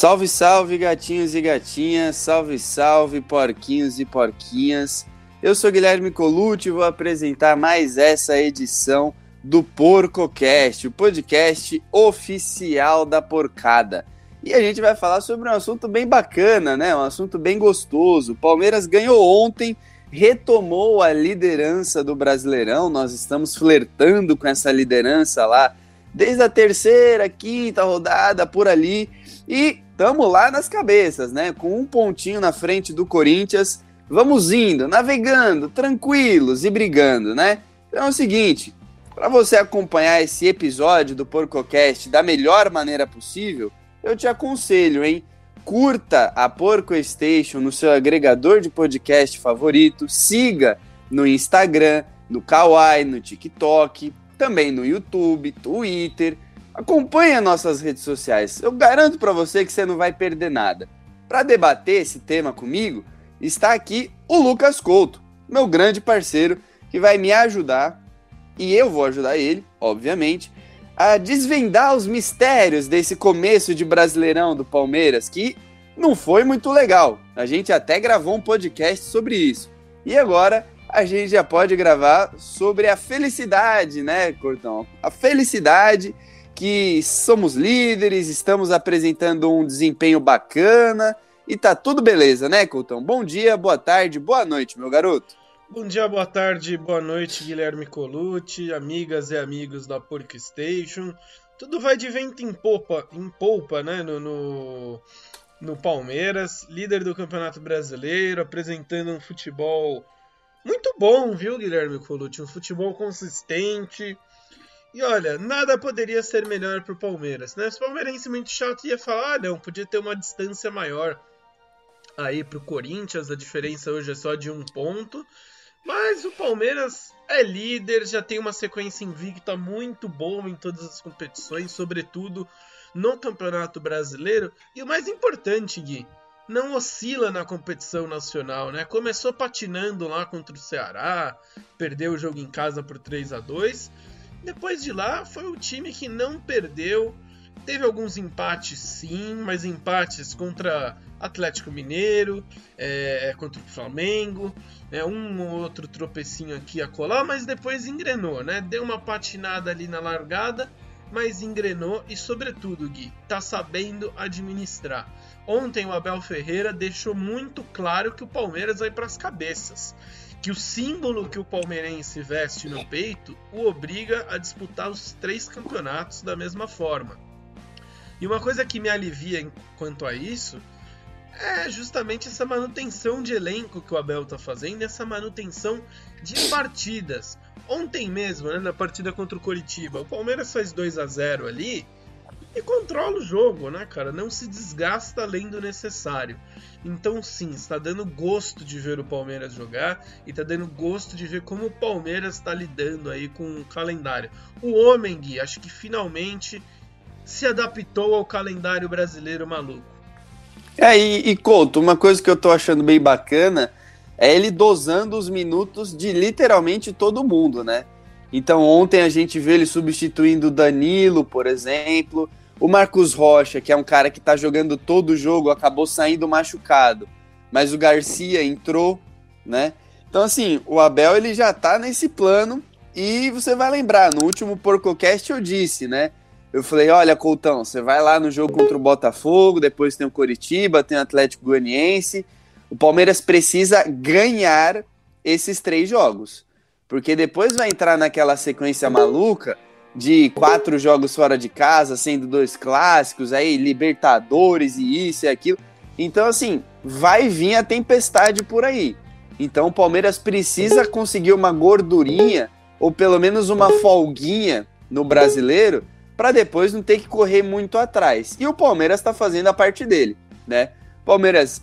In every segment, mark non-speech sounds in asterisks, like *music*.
Salve, salve, gatinhos e gatinhas, salve, salve, porquinhos e porquinhas. Eu sou Guilherme Colucci e vou apresentar mais essa edição do PorcoCast, o podcast oficial da porcada. E a gente vai falar sobre um assunto bem bacana, né? Um assunto bem gostoso. O Palmeiras ganhou ontem, retomou a liderança do Brasileirão. Nós estamos flertando com essa liderança lá desde a terceira, quinta rodada por ali. E estamos lá nas cabeças, né? Com um pontinho na frente do Corinthians. Vamos indo, navegando, tranquilos e brigando, né? Então é o seguinte, para você acompanhar esse episódio do PorcoCast da melhor maneira possível, eu te aconselho, hein? Curta a Porco Station no seu agregador de podcast favorito, siga no Instagram, no Kawaii, no TikTok, também no YouTube, Twitter, Acompanhe nossas redes sociais. Eu garanto para você que você não vai perder nada. Para debater esse tema comigo, está aqui o Lucas Couto, meu grande parceiro, que vai me ajudar e eu vou ajudar ele, obviamente, a desvendar os mistérios desse começo de Brasileirão do Palmeiras, que não foi muito legal. A gente até gravou um podcast sobre isso. E agora a gente já pode gravar sobre a felicidade, né, Cortão? A felicidade que somos líderes, estamos apresentando um desempenho bacana e tá tudo beleza, né, Coutão? Bom dia, boa tarde, boa noite, meu garoto. Bom dia, boa tarde, boa noite, Guilherme Colucci, amigas e amigos da Pork Station. Tudo vai de vento em polpa, em polpa né, no, no, no Palmeiras, líder do Campeonato Brasileiro, apresentando um futebol muito bom, viu, Guilherme Colucci? Um futebol consistente, e olha, nada poderia ser melhor pro Palmeiras, né? Se o palmeirense muito chato ia falar, ah, não, podia ter uma distância maior aí pro Corinthians, a diferença hoje é só de um ponto. Mas o Palmeiras é líder, já tem uma sequência invicta muito boa em todas as competições, sobretudo no Campeonato Brasileiro. E o mais importante, Gui, não oscila na competição nacional, né? Começou patinando lá contra o Ceará, perdeu o jogo em casa por 3 a 2 depois de lá, foi o time que não perdeu. Teve alguns empates, sim, mas empates contra Atlético Mineiro, é, contra o Flamengo, é, um ou outro tropecinho aqui a colar, mas depois engrenou, né? Deu uma patinada ali na largada, mas engrenou e, sobretudo, Gui, tá sabendo administrar. Ontem o Abel Ferreira deixou muito claro que o Palmeiras vai para as cabeças que o símbolo que o palmeirense veste no peito o obriga a disputar os três campeonatos da mesma forma. E uma coisa que me alivia quanto a isso é justamente essa manutenção de elenco que o Abel está fazendo, essa manutenção de partidas. Ontem mesmo, né, na partida contra o Coritiba, o Palmeiras faz 2 a 0 ali e controla o jogo, né, cara? Não se desgasta além do necessário. Então, sim, está dando gosto de ver o Palmeiras jogar e está dando gosto de ver como o Palmeiras está lidando aí com o calendário. O homem, Gui, acho que finalmente se adaptou ao calendário brasileiro maluco. É, e, e Couto, uma coisa que eu tô achando bem bacana é ele dosando os minutos de literalmente todo mundo, né? Então ontem a gente vê ele substituindo Danilo, por exemplo. O Marcos Rocha, que é um cara que tá jogando todo o jogo, acabou saindo machucado. Mas o Garcia entrou, né? Então, assim, o Abel ele já tá nesse plano. E você vai lembrar, no último PorcoCast eu disse, né? Eu falei, olha, Coutão, você vai lá no jogo contra o Botafogo, depois tem o Coritiba, tem o Atlético Goianiense. O Palmeiras precisa ganhar esses três jogos. Porque depois vai entrar naquela sequência maluca de quatro jogos fora de casa, sendo dois clássicos, aí Libertadores e isso e aquilo. Então, assim, vai vir a tempestade por aí. Então, o Palmeiras precisa conseguir uma gordurinha, ou pelo menos uma folguinha no brasileiro, para depois não ter que correr muito atrás. E o Palmeiras está fazendo a parte dele, né? Palmeiras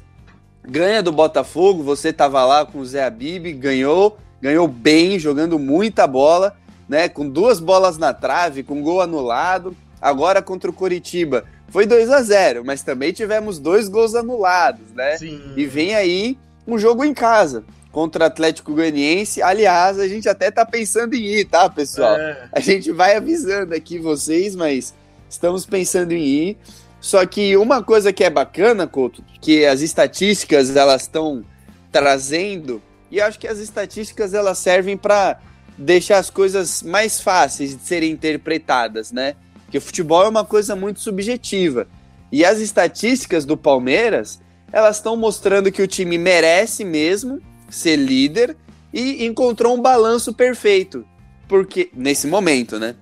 ganha do Botafogo, você tava lá com o Zé Abib, ganhou, ganhou bem, jogando muita bola né? Com duas bolas na trave, com gol anulado. Agora contra o Coritiba foi 2 a 0 mas também tivemos dois gols anulados, né? Sim. E vem aí um jogo em casa contra o Atlético Goianiense. Aliás, a gente até tá pensando em ir, tá, pessoal? É. A gente vai avisando aqui vocês, mas estamos pensando em ir. Só que uma coisa que é bacana, Couto, que as estatísticas elas estão trazendo, e acho que as estatísticas elas servem para deixar as coisas mais fáceis de serem interpretadas, né? Porque o futebol é uma coisa muito subjetiva. E as estatísticas do Palmeiras, elas estão mostrando que o time merece mesmo ser líder e encontrou um balanço perfeito. Porque nesse momento, né?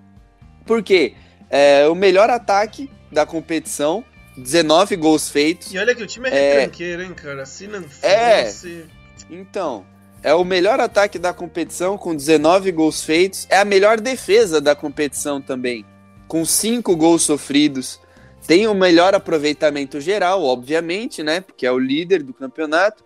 Porque é, o melhor ataque da competição, 19 gols feitos. E olha que o time é, é retranqueiro, hein, cara? Se não é. fosse. É, então, é o melhor ataque da competição, com 19 gols feitos. É a melhor defesa da competição também, com 5 gols sofridos. Tem o melhor aproveitamento geral, obviamente, né? Porque é o líder do campeonato.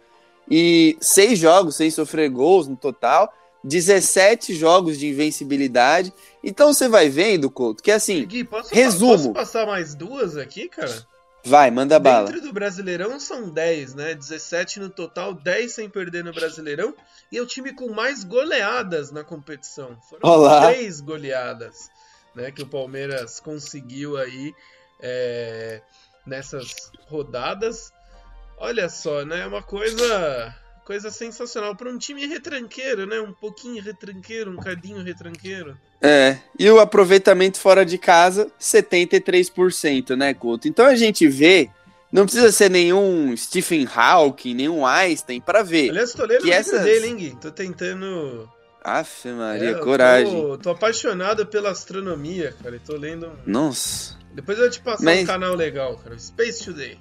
E seis jogos sem sofrer gols no total. 17 jogos de invencibilidade. Então você vai vendo, Couto, que assim. Gui, posso, resumo. Posso passar mais duas aqui, cara? Vai, manda bala. Dentro do Brasileirão são 10, né? 17 no total, 10 sem perder no Brasileirão. E é o time com mais goleadas na competição. Foram Olá. três goleadas né, que o Palmeiras conseguiu aí é, nessas rodadas. Olha só, né? Uma coisa coisa sensacional para um time retranqueiro, né? Um pouquinho retranqueiro, um cadinho retranqueiro. É, e o aproveitamento fora de casa, 73%, né, Couto? Então a gente vê, não precisa ser nenhum Stephen Hawking, nenhum Einstein para ver. Aliás, tô lendo que o essas... dele, hein? Tô tentando... Aff, Maria, é, coragem. Tô, tô, apaixonado pela astronomia, cara, e tô lendo... Nossa... Depois eu vou te passar Mas... um canal legal, cara, Space Today.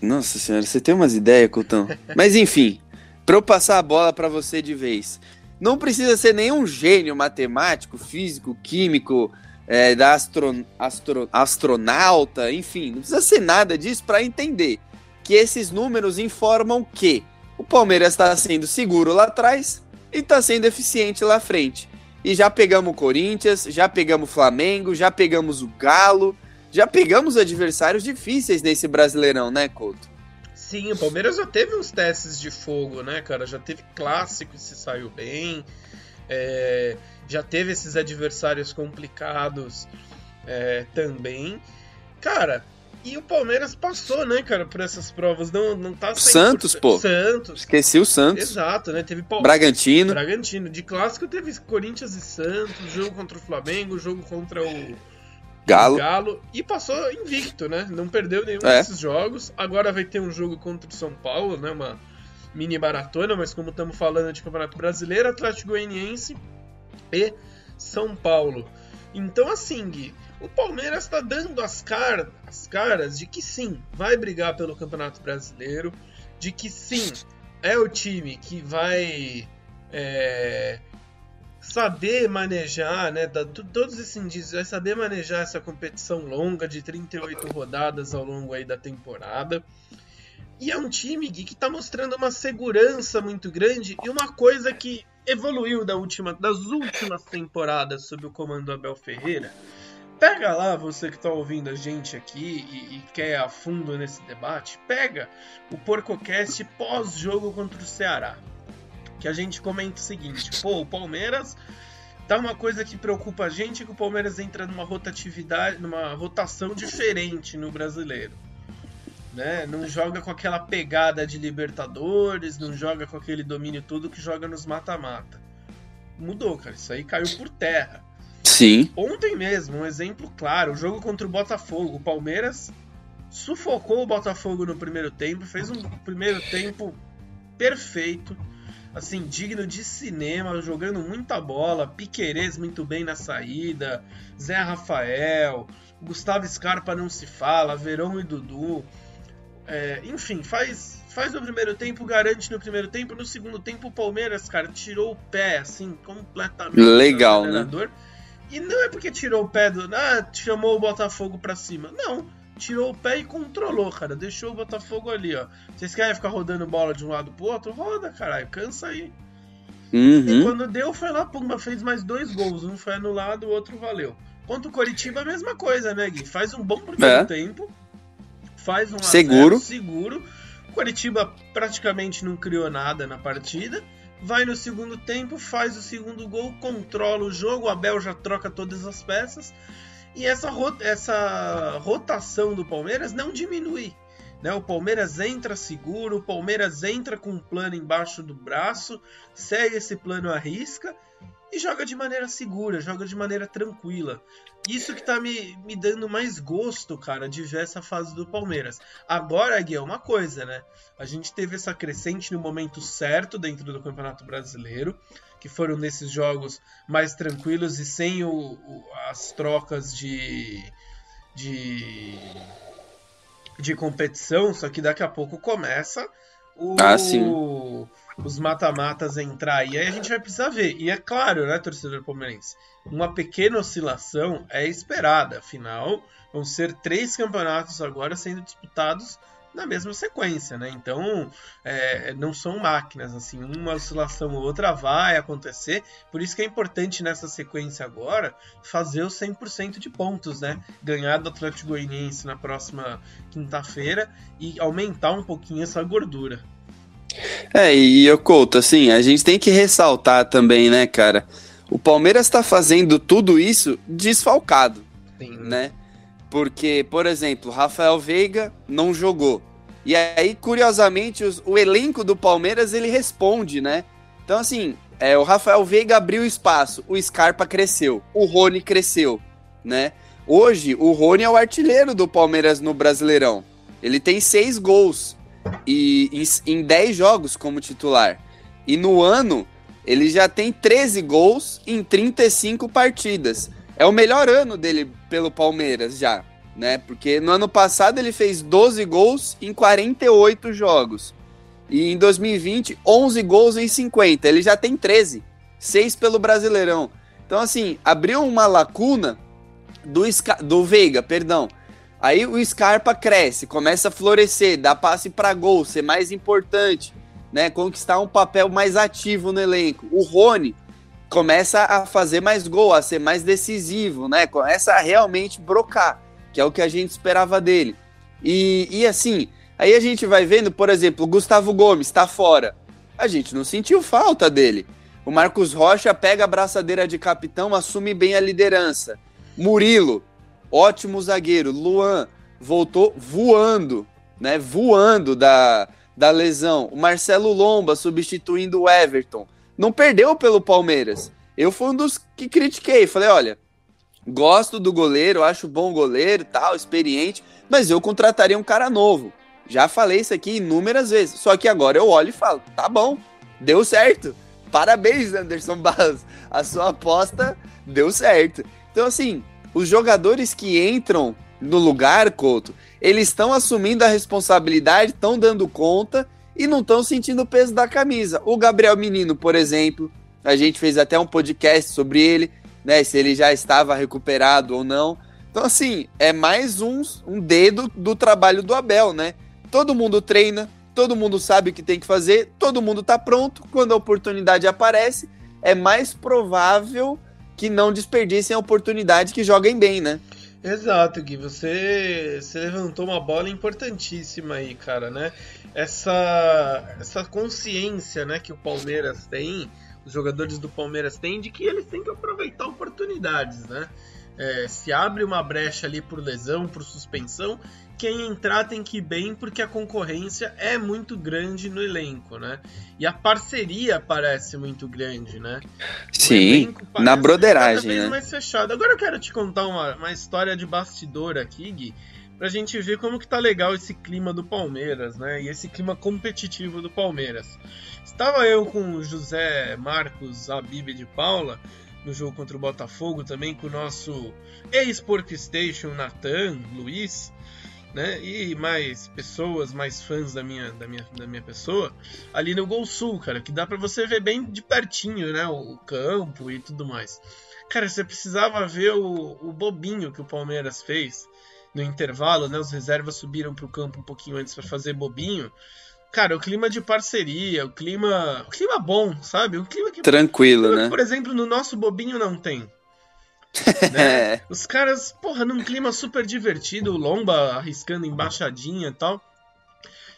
Nossa senhora, você tem umas ideias, Coutão. *laughs* Mas enfim, para eu passar a bola para você de vez. Não precisa ser nenhum gênio matemático, físico, químico, é, da astro, astro, astronauta, enfim, não precisa ser nada disso para entender que esses números informam que o Palmeiras está sendo seguro lá atrás e está sendo eficiente lá frente. E já pegamos o Corinthians, já pegamos o Flamengo, já pegamos o Galo, já pegamos adversários difíceis nesse Brasileirão, né, Couto? Sim, o Palmeiras já teve uns testes de fogo, né, cara? Já teve clássico e se saiu bem. É, já teve esses adversários complicados é, também. Cara, e o Palmeiras passou, né, cara, por essas provas. Não, não tá Santos, pô. Santos. Esqueci o Santos. Exato, né? Teve Pal... Bragantino. Bragantino. De clássico teve Corinthians e Santos, jogo contra o Flamengo, jogo contra o Galo. Galo. E passou invicto, né? Não perdeu nenhum é. desses jogos. Agora vai ter um jogo contra o São Paulo, né? Uma mini maratona, mas como estamos falando de Campeonato Brasileiro, Atlético Goianiense e São Paulo. Então, assim, Gui, o Palmeiras está dando as, car as caras de que sim, vai brigar pelo Campeonato Brasileiro, de que sim, é o time que vai é, saber manejar, né, da, todos esses indícios, vai saber manejar essa competição longa de 38 rodadas ao longo aí da temporada. E é um time Gui, que está mostrando uma segurança muito grande e uma coisa que evoluiu da última, das últimas temporadas sob o comando do Abel Ferreira. Pega lá, você que está ouvindo a gente aqui e, e, quer a fundo nesse debate, pega o PorcoCast pós-jogo contra o Ceará que a gente comenta o seguinte: pô, o Palmeiras tá uma coisa que preocupa a gente que o Palmeiras entra numa rotatividade, numa rotação diferente no brasileiro. Né? Não joga com aquela pegada de Libertadores, não joga com aquele domínio todo que joga nos mata-mata. Mudou, cara. Isso aí caiu por terra. Sim. Ontem mesmo, um exemplo claro, o jogo contra o Botafogo. O Palmeiras sufocou o Botafogo no primeiro tempo, fez um primeiro tempo perfeito assim, digno de cinema, jogando muita bola, Piquerez muito bem na saída, Zé Rafael, Gustavo Scarpa não se fala, Verão e Dudu. É, enfim, faz, faz o primeiro tempo, garante no primeiro tempo, no segundo tempo o Palmeiras, cara, tirou o pé, assim, completamente. Legal, né? E não é porque tirou o pé do. Ah, chamou o Botafogo pra cima. Não tirou o pé e controlou, cara. Deixou o Botafogo ali, ó. Vocês querem ficar rodando bola de um lado pro outro? Roda, caralho. Cansa aí. Uhum. E quando deu, foi lá, pumba, fez mais dois gols. Um foi anulado, o outro valeu. Contra o Coritiba, a mesma coisa, né, Gui? Faz um bom primeiro é. tempo. Faz um seguro. seguro. O Coritiba praticamente não criou nada na partida. Vai no segundo tempo, faz o segundo gol, controla o jogo. O Abel já troca todas as peças. E essa, essa rotação do Palmeiras não diminui. Né? O Palmeiras entra seguro, o Palmeiras entra com um plano embaixo do braço, segue esse plano à risca e joga de maneira segura, joga de maneira tranquila. Isso que tá me, me dando mais gosto, cara, de ver essa fase do Palmeiras. Agora, Gui, é uma coisa, né? A gente teve essa crescente no momento certo dentro do Campeonato Brasileiro, que foram nesses jogos mais tranquilos e sem o, o, as trocas de, de, de competição, só que daqui a pouco começa o, ah, sim os mata-matas entrar. E aí a gente vai precisar ver. E é claro, né, torcedor palmeirense? Uma pequena oscilação é esperada. Afinal, vão ser três campeonatos agora sendo disputados na mesma sequência, né? Então, é, não são máquinas, assim, uma oscilação ou outra vai acontecer, por isso que é importante nessa sequência agora fazer os 100% de pontos, né? Ganhar do Atlético Goianiense na próxima quinta-feira e aumentar um pouquinho essa gordura. É, e eu conto, assim, a gente tem que ressaltar também, né, cara? O Palmeiras está fazendo tudo isso desfalcado, Sim. né? Porque, por exemplo, Rafael Veiga não jogou. E aí, curiosamente, os, o elenco do Palmeiras ele responde, né? Então, assim, é, o Rafael Veiga abriu espaço, o Scarpa cresceu, o Rony cresceu, né? Hoje, o Rony é o artilheiro do Palmeiras no Brasileirão. Ele tem seis gols e em, em 10 jogos como titular. E no ano, ele já tem 13 gols em 35 partidas. É o melhor ano dele pelo Palmeiras já, né? Porque no ano passado ele fez 12 gols em 48 jogos. E em 2020, 11 gols em 50. Ele já tem 13, 6 pelo Brasileirão. Então assim, abriu uma lacuna do, do Veiga, perdão, Aí o Scarpa cresce, começa a florescer, dá passe para gol, ser mais importante, né? Conquistar um papel mais ativo no elenco. O Rony começa a fazer mais gol, a ser mais decisivo, né? Começa a realmente brocar, que é o que a gente esperava dele. E, e assim, aí a gente vai vendo, por exemplo, o Gustavo Gomes está fora. A gente não sentiu falta dele. O Marcos Rocha pega a braçadeira de capitão, assume bem a liderança. Murilo ótimo zagueiro. Luan voltou voando, né? Voando da, da lesão. O Marcelo Lomba substituindo o Everton. Não perdeu pelo Palmeiras. Eu fui um dos que critiquei. Falei, olha, gosto do goleiro, acho bom goleiro, tal, experiente, mas eu contrataria um cara novo. Já falei isso aqui inúmeras vezes. Só que agora eu olho e falo, tá bom, deu certo. Parabéns, Anderson *laughs* Barros. A sua aposta deu certo. Então, assim, os jogadores que entram no lugar, Couto, eles estão assumindo a responsabilidade, estão dando conta e não estão sentindo o peso da camisa. O Gabriel Menino, por exemplo, a gente fez até um podcast sobre ele, né? Se ele já estava recuperado ou não. Então, assim, é mais um, um dedo do trabalho do Abel, né? Todo mundo treina, todo mundo sabe o que tem que fazer, todo mundo está pronto. Quando a oportunidade aparece, é mais provável que não desperdicem a oportunidade, que joguem bem, né? Exato, Gui. Você, você levantou uma bola importantíssima aí, cara, né? Essa, essa consciência né, que o Palmeiras tem, os jogadores do Palmeiras têm, de que eles têm que aproveitar oportunidades, né? É, se abre uma brecha ali por lesão, por suspensão, quem entrar tem que ir bem porque a concorrência é muito grande no elenco, né? E a parceria parece muito grande, né? Sim, na broderagem, cada né? mais fechado. Agora eu quero te contar uma, uma história de bastidor aqui, Gui, pra gente ver como que tá legal esse clima do Palmeiras, né? E esse clima competitivo do Palmeiras. Estava eu com o José Marcos Abib de Paula no jogo contra o Botafogo, também com o nosso ex-Pork Station, Natan, Luiz, né? E mais pessoas, mais fãs da minha, da minha, da minha pessoa, ali no Gol Sul, cara, que dá para você ver bem de pertinho, né? O, campo e tudo mais. Cara, você precisava ver o, o bobinho que o Palmeiras fez no intervalo, né? Os reservas subiram pro campo um pouquinho antes para fazer bobinho. Cara, o clima de parceria, o clima, o clima bom, sabe? O clima que tranquilo, clima né? Que, por exemplo, no nosso bobinho não tem. Né? *laughs* Os caras, porra, num clima super divertido, Lomba arriscando embaixadinha e tal.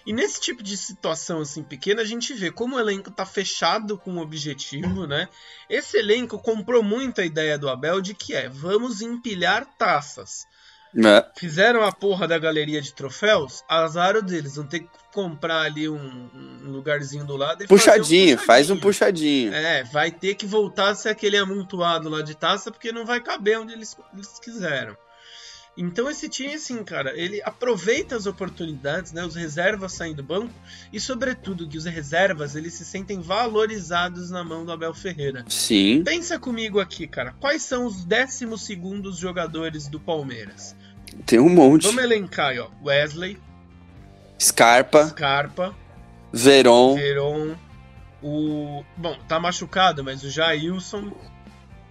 E nesse tipo de situação assim pequena, a gente vê como o elenco tá fechado com o objetivo, né? Esse elenco comprou muito a ideia do Abel de que é, vamos empilhar taças. É. Fizeram a porra da galeria de troféus, azar deles, vão ter que comprar ali um, um lugarzinho do lado puxadinho, um puxadinho, faz um puxadinho. É, vai ter que voltar a ser aquele amontoado lá de taça, porque não vai caber onde eles, eles quiseram. Então esse time, assim, cara, ele aproveita as oportunidades, né? Os reservas saem do banco e, sobretudo, que os reservas eles se sentem valorizados na mão do Abel Ferreira. Sim. Pensa comigo aqui, cara. Quais são os décimos segundos jogadores do Palmeiras? Tem um monte. Vamos elencar aí, ó. Wesley. Scarpa. Scarpa. Veron. Veron. O. Bom, tá machucado, mas o Jailson.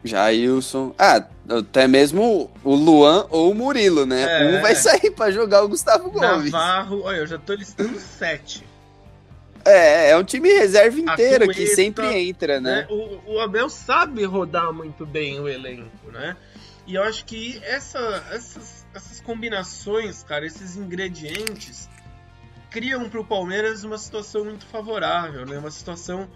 Jailson. Ah, até mesmo o Luan ou o Murilo, né? É, um vai sair para jogar o Gustavo Gomes. Navarro, olha, eu já tô listando sete. É, é um time reserva inteiro que sempre entra, né? né? O, o, Abel sabe rodar muito bem o elenco, né? E eu acho que essa, essas, essas combinações, cara, esses ingredientes criam para o Palmeiras uma situação muito favorável, né? Uma situação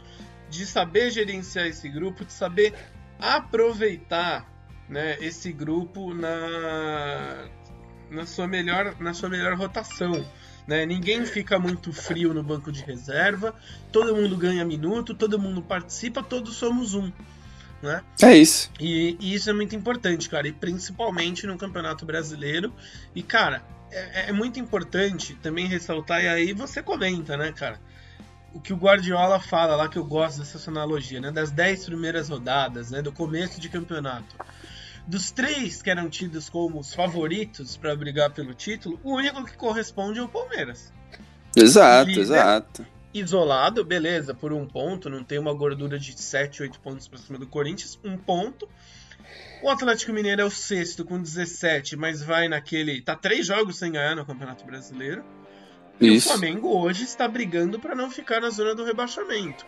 de saber gerenciar esse grupo, de saber aproveitar né, esse grupo na, na, sua melhor, na sua melhor rotação. Né? Ninguém fica muito frio no banco de reserva, todo mundo ganha minuto, todo mundo participa, todos somos um. Né? É isso. E, e isso é muito importante, cara, e principalmente no Campeonato Brasileiro. E, cara, é, é muito importante também ressaltar, e aí você comenta, né, cara? o que o Guardiola fala lá, que eu gosto dessa analogia, né? Das 10 primeiras rodadas, né? Do começo de campeonato. Dos três que eram tidos como os favoritos para brigar pelo título, o único que corresponde é o Palmeiras. Exato, Líder, exato. Isolado, beleza, por um ponto, não tem uma gordura de 7, 8 pontos para cima do Corinthians, um ponto. O Atlético Mineiro é o sexto com 17, mas vai naquele. Tá três jogos sem ganhar no Campeonato Brasileiro. E Isso. o Flamengo hoje está brigando para não ficar na zona do rebaixamento.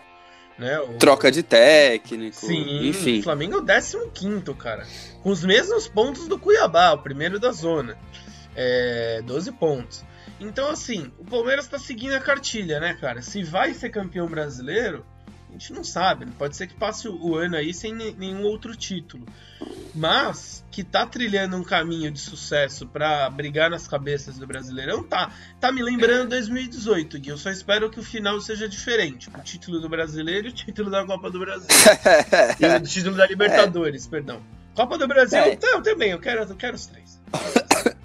Né? O... Troca de técnico, Sim, enfim. O Flamengo é o 15, cara. Com os mesmos pontos do Cuiabá, o primeiro da zona. É, 12 pontos. Então, assim, o Palmeiras está seguindo a cartilha, né, cara? Se vai ser campeão brasileiro, a gente não sabe. Pode ser que passe o ano aí sem nenhum outro título. Mas que tá trilhando um caminho de sucesso para brigar nas cabeças do Brasileirão, tá. Tá me lembrando 2018, Gui. Eu só espero que o final seja diferente. O título do Brasileiro e o título da Copa do Brasil. *laughs* e o título da Libertadores, é. perdão. Copa do Brasil, é. eu também, eu quero, eu quero os três. *laughs*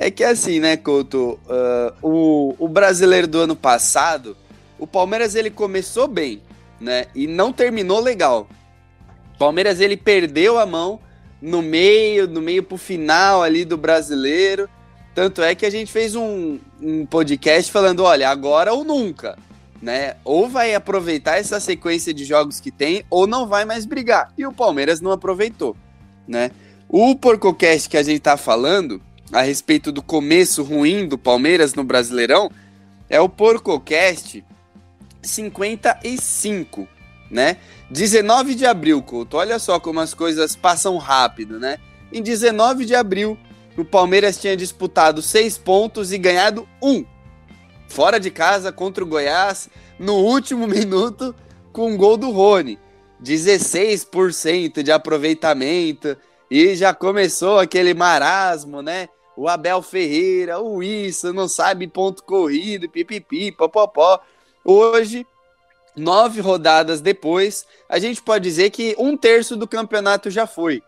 É que assim, né, Couto? Uh, o, o brasileiro do ano passado, o Palmeiras ele começou bem né? E não terminou legal. Palmeiras ele perdeu a mão no meio, no meio pro final ali do brasileiro. Tanto é que a gente fez um, um podcast falando, olha, agora ou nunca, né? Ou vai aproveitar essa sequência de jogos que tem, ou não vai mais brigar. E o Palmeiras não aproveitou, né? O Porcocast que a gente tá falando a respeito do começo ruim do Palmeiras no Brasileirão é o Porcocast 55, né? 19 de abril, Couto. Olha só como as coisas passam rápido, né? Em 19 de abril, o Palmeiras tinha disputado seis pontos e ganhado um. Fora de casa contra o Goiás, no último *laughs* minuto, com um gol do Rony. 16% de aproveitamento. E já começou aquele marasmo, né? O Abel Ferreira, o isso, não sabe ponto corrido, pipipi, popopó. Hoje, nove rodadas depois, a gente pode dizer que um terço do campeonato já foi.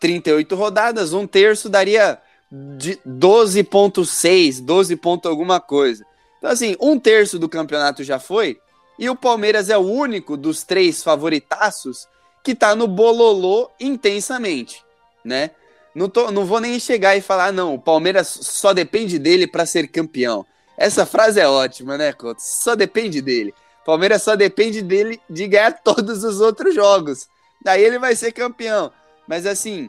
38 rodadas, um terço daria 12,6, 12 ponto alguma coisa. Então, assim, um terço do campeonato já foi, e o Palmeiras é o único dos três favoritaços que tá no bololô intensamente, né? Não, tô, não vou nem chegar e falar, não, o Palmeiras só depende dele para ser campeão. Essa frase é ótima, né, Couto? Só depende dele. Palmeiras só depende dele de ganhar *laughs* todos os outros jogos. Daí ele vai ser campeão. Mas assim,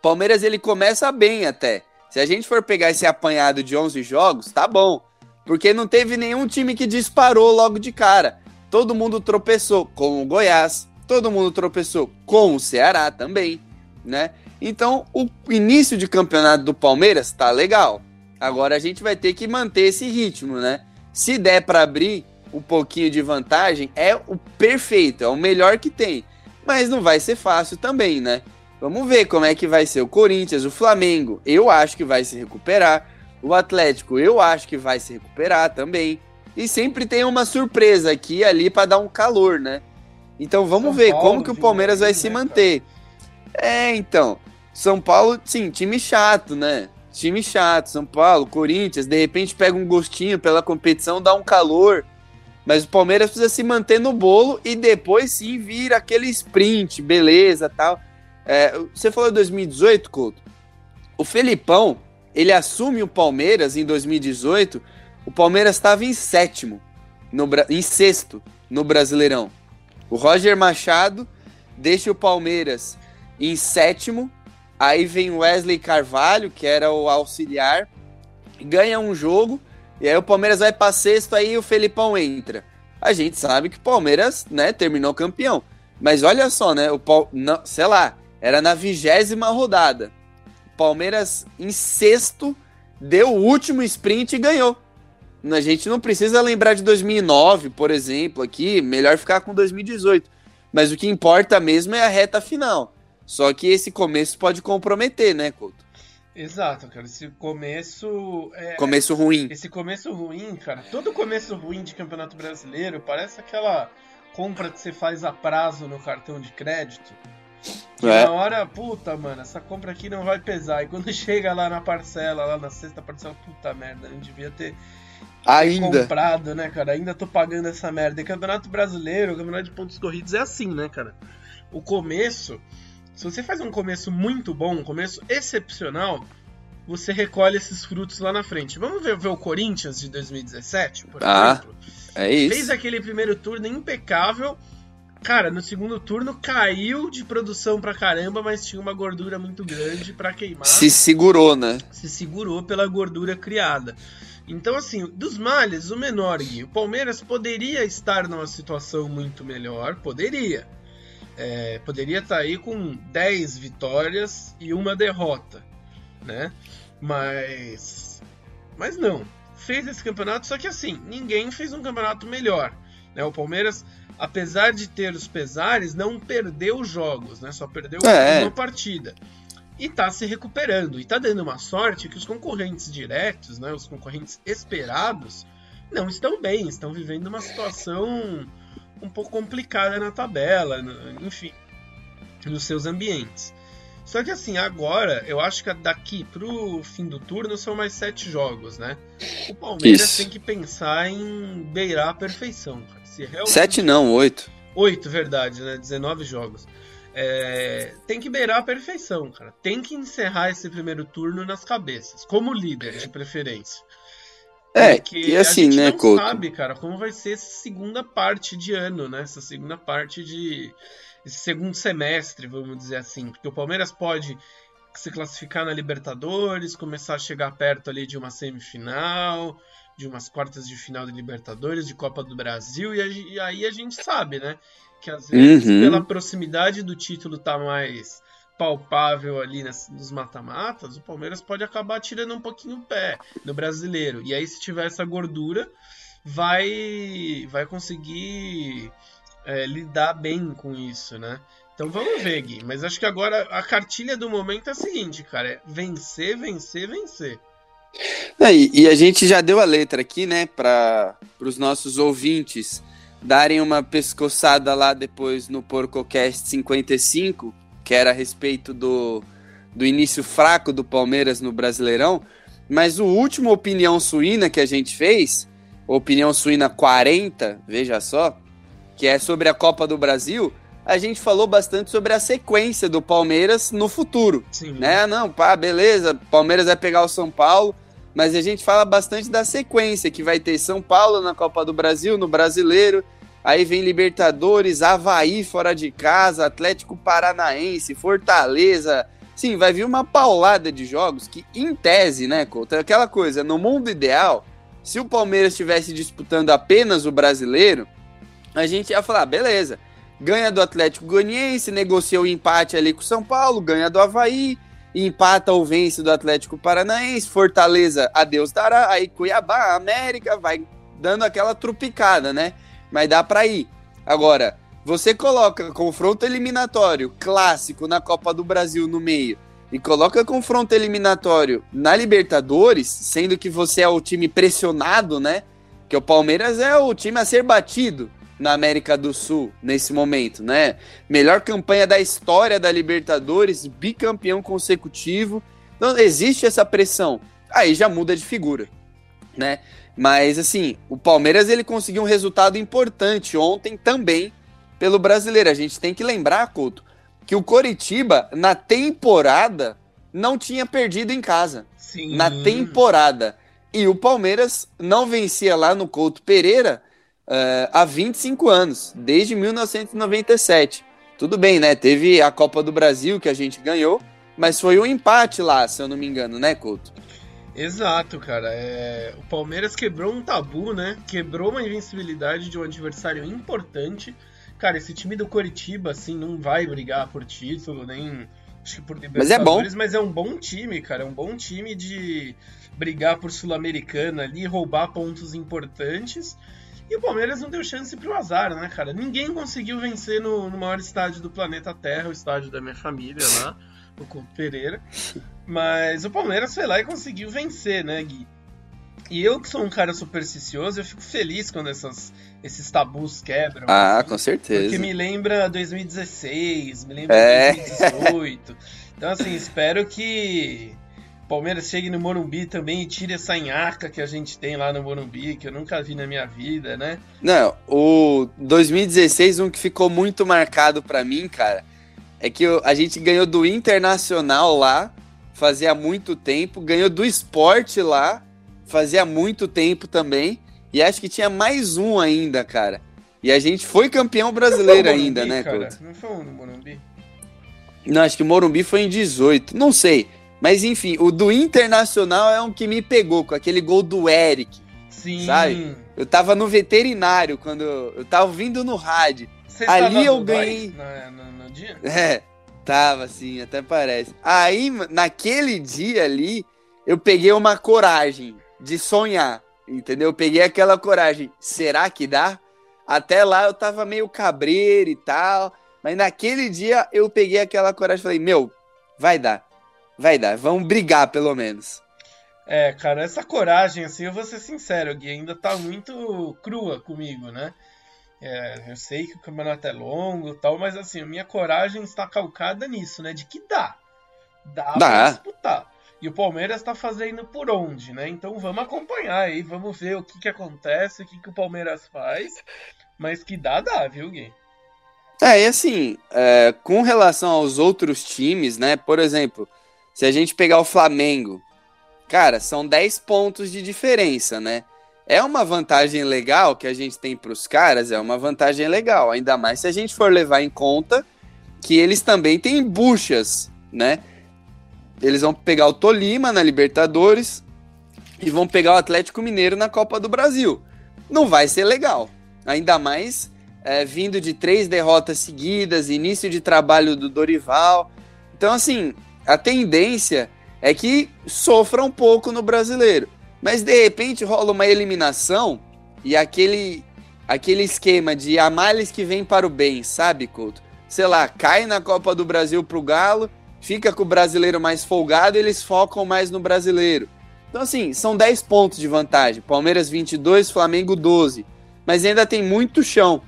Palmeiras ele começa bem até. Se a gente for pegar esse apanhado de 11 jogos, tá bom. Porque não teve nenhum time que disparou logo de cara. Todo mundo tropeçou com o Goiás, todo mundo tropeçou com o Ceará também, né? Então, o início de campeonato do Palmeiras tá legal. Agora a gente vai ter que manter esse ritmo, né? Se der para abrir um pouquinho de vantagem, é o perfeito, é o melhor que tem. Mas não vai ser fácil também, né? Vamos ver como é que vai ser o Corinthians, o Flamengo. Eu acho que vai se recuperar. O Atlético, eu acho que vai se recuperar também. E sempre tem uma surpresa aqui e ali para dar um calor, né? Então vamos São ver Paulo, como que o Palmeiras vai se né, manter. É, então. São Paulo, sim, time chato, né? Time chato, São Paulo, Corinthians, de repente pega um gostinho pela competição, dá um calor. Mas o Palmeiras precisa se manter no bolo e depois sim vir aquele sprint, beleza, tal. É, você falou 2018, Couto? O Felipão, ele assume o Palmeiras em 2018. O Palmeiras estava em sétimo, no, em sexto no Brasileirão. O Roger Machado deixa o Palmeiras em sétimo Aí vem Wesley Carvalho, que era o auxiliar, ganha um jogo, e aí o Palmeiras vai para sexto, aí o Felipão entra. A gente sabe que o Palmeiras, né, terminou campeão. Mas olha só, né, o não, sei lá, era na vigésima rodada. Palmeiras em sexto deu o último sprint e ganhou. A gente não precisa lembrar de 2009, por exemplo, aqui, melhor ficar com 2018. Mas o que importa mesmo é a reta final. Só que esse começo pode comprometer, né, Couto? Exato, cara. Esse começo. É... Começo ruim. Esse começo ruim, cara. Todo começo ruim de campeonato brasileiro parece aquela compra que você faz a prazo no cartão de crédito. Que é. na hora, puta, mano, essa compra aqui não vai pesar. E quando *laughs* chega lá na parcela, lá na sexta parcela, puta merda, não devia ter, Ainda. comprado, né, cara? Ainda tô pagando essa merda. E campeonato brasileiro, campeonato de pontos corridos é assim, né, cara? O começo se você faz um começo muito bom, um começo excepcional, você recolhe esses frutos lá na frente. Vamos ver, ver o Corinthians de 2017, por ah, exemplo. É isso. Fez aquele primeiro turno impecável. Cara, no segundo turno caiu de produção pra caramba, mas tinha uma gordura muito grande para queimar. Se segurou, né? Se segurou pela gordura criada. Então, assim, dos males, o menor, Gui. O Palmeiras poderia estar numa situação muito melhor, poderia. É, poderia estar tá aí com 10 vitórias e uma derrota, né? Mas, mas não. Fez esse campeonato, só que assim, ninguém fez um campeonato melhor. Né? O Palmeiras, apesar de ter os pesares, não perdeu jogos, né? Só perdeu é. uma partida. E tá se recuperando. E tá dando uma sorte que os concorrentes diretos, né? Os concorrentes esperados, não estão bem, estão vivendo uma situação um pouco complicada na tabela, enfim, nos seus ambientes. Só que assim, agora, eu acho que daqui pro fim do turno são mais sete jogos, né? O Palmeiras Isso. tem que pensar em beirar a perfeição. Se realmente... Sete não, oito. Oito, verdade, né? 19 jogos. É... Tem que beirar a perfeição, cara. Tem que encerrar esse primeiro turno nas cabeças, como líder, de preferência. É, Porque e assim, a gente né, não Couto? sabe, cara, como vai ser essa segunda parte de ano, né? Essa segunda parte de. Esse segundo semestre, vamos dizer assim. Porque o Palmeiras pode se classificar na Libertadores, começar a chegar perto ali de uma semifinal, de umas quartas de final de Libertadores, de Copa do Brasil, e, a, e aí a gente sabe, né? Que às vezes, uhum. pela proximidade do título tá mais palpável ali nas, nos mata-matas, o Palmeiras pode acabar tirando um pouquinho o pé no brasileiro. E aí, se tiver essa gordura, vai, vai conseguir é, lidar bem com isso, né? Então vamos ver, Gui. Mas acho que agora a cartilha do momento é a seguinte, cara: é vencer, vencer, vencer. É, e, a gente já deu a letra aqui, né, para os nossos ouvintes darem uma pescoçada lá depois no PorcoCast 55 que era a respeito do, do início fraco do Palmeiras no Brasileirão. Mas o último Opinião Suína que a gente fez, Opinião Suína 40, veja só, que é sobre a Copa do Brasil, a gente falou bastante sobre a sequência do Palmeiras no futuro. Sim. Né? Não, pá, beleza, Palmeiras vai pegar o São Paulo, mas a gente fala bastante da sequência, que vai ter São Paulo na Copa do Brasil, no Brasileiro, Aí vem Libertadores, Havaí fora de casa, Atlético Paranaense, Fortaleza. Sim, vai vir uma paulada de jogos que, em tese, né, Couto, é aquela coisa, no mundo ideal, se o Palmeiras estivesse disputando apenas o brasileiro, a gente ia falar, beleza, ganha do Atlético Goianiense, negocia o empate ali com o São Paulo, ganha do Havaí, empata ou vence do Atlético Paranaense, Fortaleza, adeus dará, aí Cuiabá, América, vai dando aquela trupicada, né? Mas dá para ir. Agora, você coloca confronto eliminatório clássico na Copa do Brasil no meio e coloca confronto eliminatório na Libertadores, sendo que você é o time pressionado, né? Que o Palmeiras é o time a ser batido na América do Sul nesse momento, né? Melhor campanha da história da Libertadores, bicampeão consecutivo. Então existe essa pressão. Aí já muda de figura, né? Mas assim, o Palmeiras ele conseguiu um resultado importante ontem também pelo brasileiro. A gente tem que lembrar, Couto, que o Coritiba na temporada não tinha perdido em casa. Sim. Na temporada. E o Palmeiras não vencia lá no Couto Pereira uh, há 25 anos, desde 1997. Tudo bem, né? Teve a Copa do Brasil que a gente ganhou, mas foi um empate lá, se eu não me engano, né, Couto? Exato, cara. É... O Palmeiras quebrou um tabu, né? Quebrou uma invencibilidade de um adversário importante. Cara, esse time do Coritiba, assim, não vai brigar por título, nem acho que por Mas é bom. Mas é um bom time, cara. É um bom time de brigar por Sul-Americana ali, roubar pontos importantes. E o Palmeiras não deu chance pro azar, né, cara? Ninguém conseguiu vencer no, no maior estádio do planeta Terra, o estádio da minha família lá o Couto Pereira. Mas o Palmeiras foi lá e conseguiu vencer, né, Gui? E eu que sou um cara supersticioso, eu fico feliz quando essas, esses tabus quebram. Ah, assim, com certeza. Porque me lembra 2016, me lembra é. 2018. Então, assim, espero que o Palmeiras chegue no Morumbi também e tire essa enhaca que a gente tem lá no Morumbi, que eu nunca vi na minha vida, né? Não, o 2016, um que ficou muito marcado para mim, cara, é que a gente ganhou do Internacional lá, fazia muito tempo, ganhou do esporte lá, fazia muito tempo também, e acho que tinha mais um ainda, cara. E a gente foi campeão brasileiro Morumbi, ainda, né, cara? Não foi no Morumbi? Não, acho que Morumbi foi em 18, não sei. Mas enfim, o do Internacional é um que me pegou, com aquele gol do Eric. Sim. Sabe? Eu tava no veterinário quando eu tava vindo no rádio. Você Ali eu ganhei. No, no, no dia? É, tava assim, até parece. Aí, naquele dia ali, eu peguei uma coragem de sonhar, entendeu? Eu peguei aquela coragem. Será que dá? Até lá eu tava meio cabreiro e tal. Mas naquele dia eu peguei aquela coragem e falei: Meu, vai dar. Vai dar. Vamos brigar pelo menos. É, cara, essa coragem, assim, eu vou ser sincero, Gui, ainda tá muito crua comigo, né? É, eu sei que o campeonato é longo tal, mas assim, a minha coragem está calcada nisso, né? De que dá. Dá, dá. pra disputar. E o Palmeiras está fazendo por onde, né? Então vamos acompanhar aí, vamos ver o que, que acontece, o que, que o Palmeiras faz. Mas que dá, dá, viu, Gui? É, e assim, é, com relação aos outros times, né? Por exemplo, se a gente pegar o Flamengo, cara, são 10 pontos de diferença, né? É uma vantagem legal que a gente tem para os caras, é uma vantagem legal, ainda mais se a gente for levar em conta que eles também têm buchas, né? Eles vão pegar o Tolima na Libertadores e vão pegar o Atlético Mineiro na Copa do Brasil. Não vai ser legal, ainda mais é, vindo de três derrotas seguidas, início de trabalho do Dorival. Então, assim, a tendência é que sofra um pouco no brasileiro. Mas de repente rola uma eliminação e aquele aquele esquema de a males que vem para o bem, sabe, Couto? Sei lá, cai na Copa do Brasil pro Galo, fica com o brasileiro mais folgado, eles focam mais no brasileiro. Então assim, são 10 pontos de vantagem. Palmeiras 22, Flamengo 12. Mas ainda tem muito chão.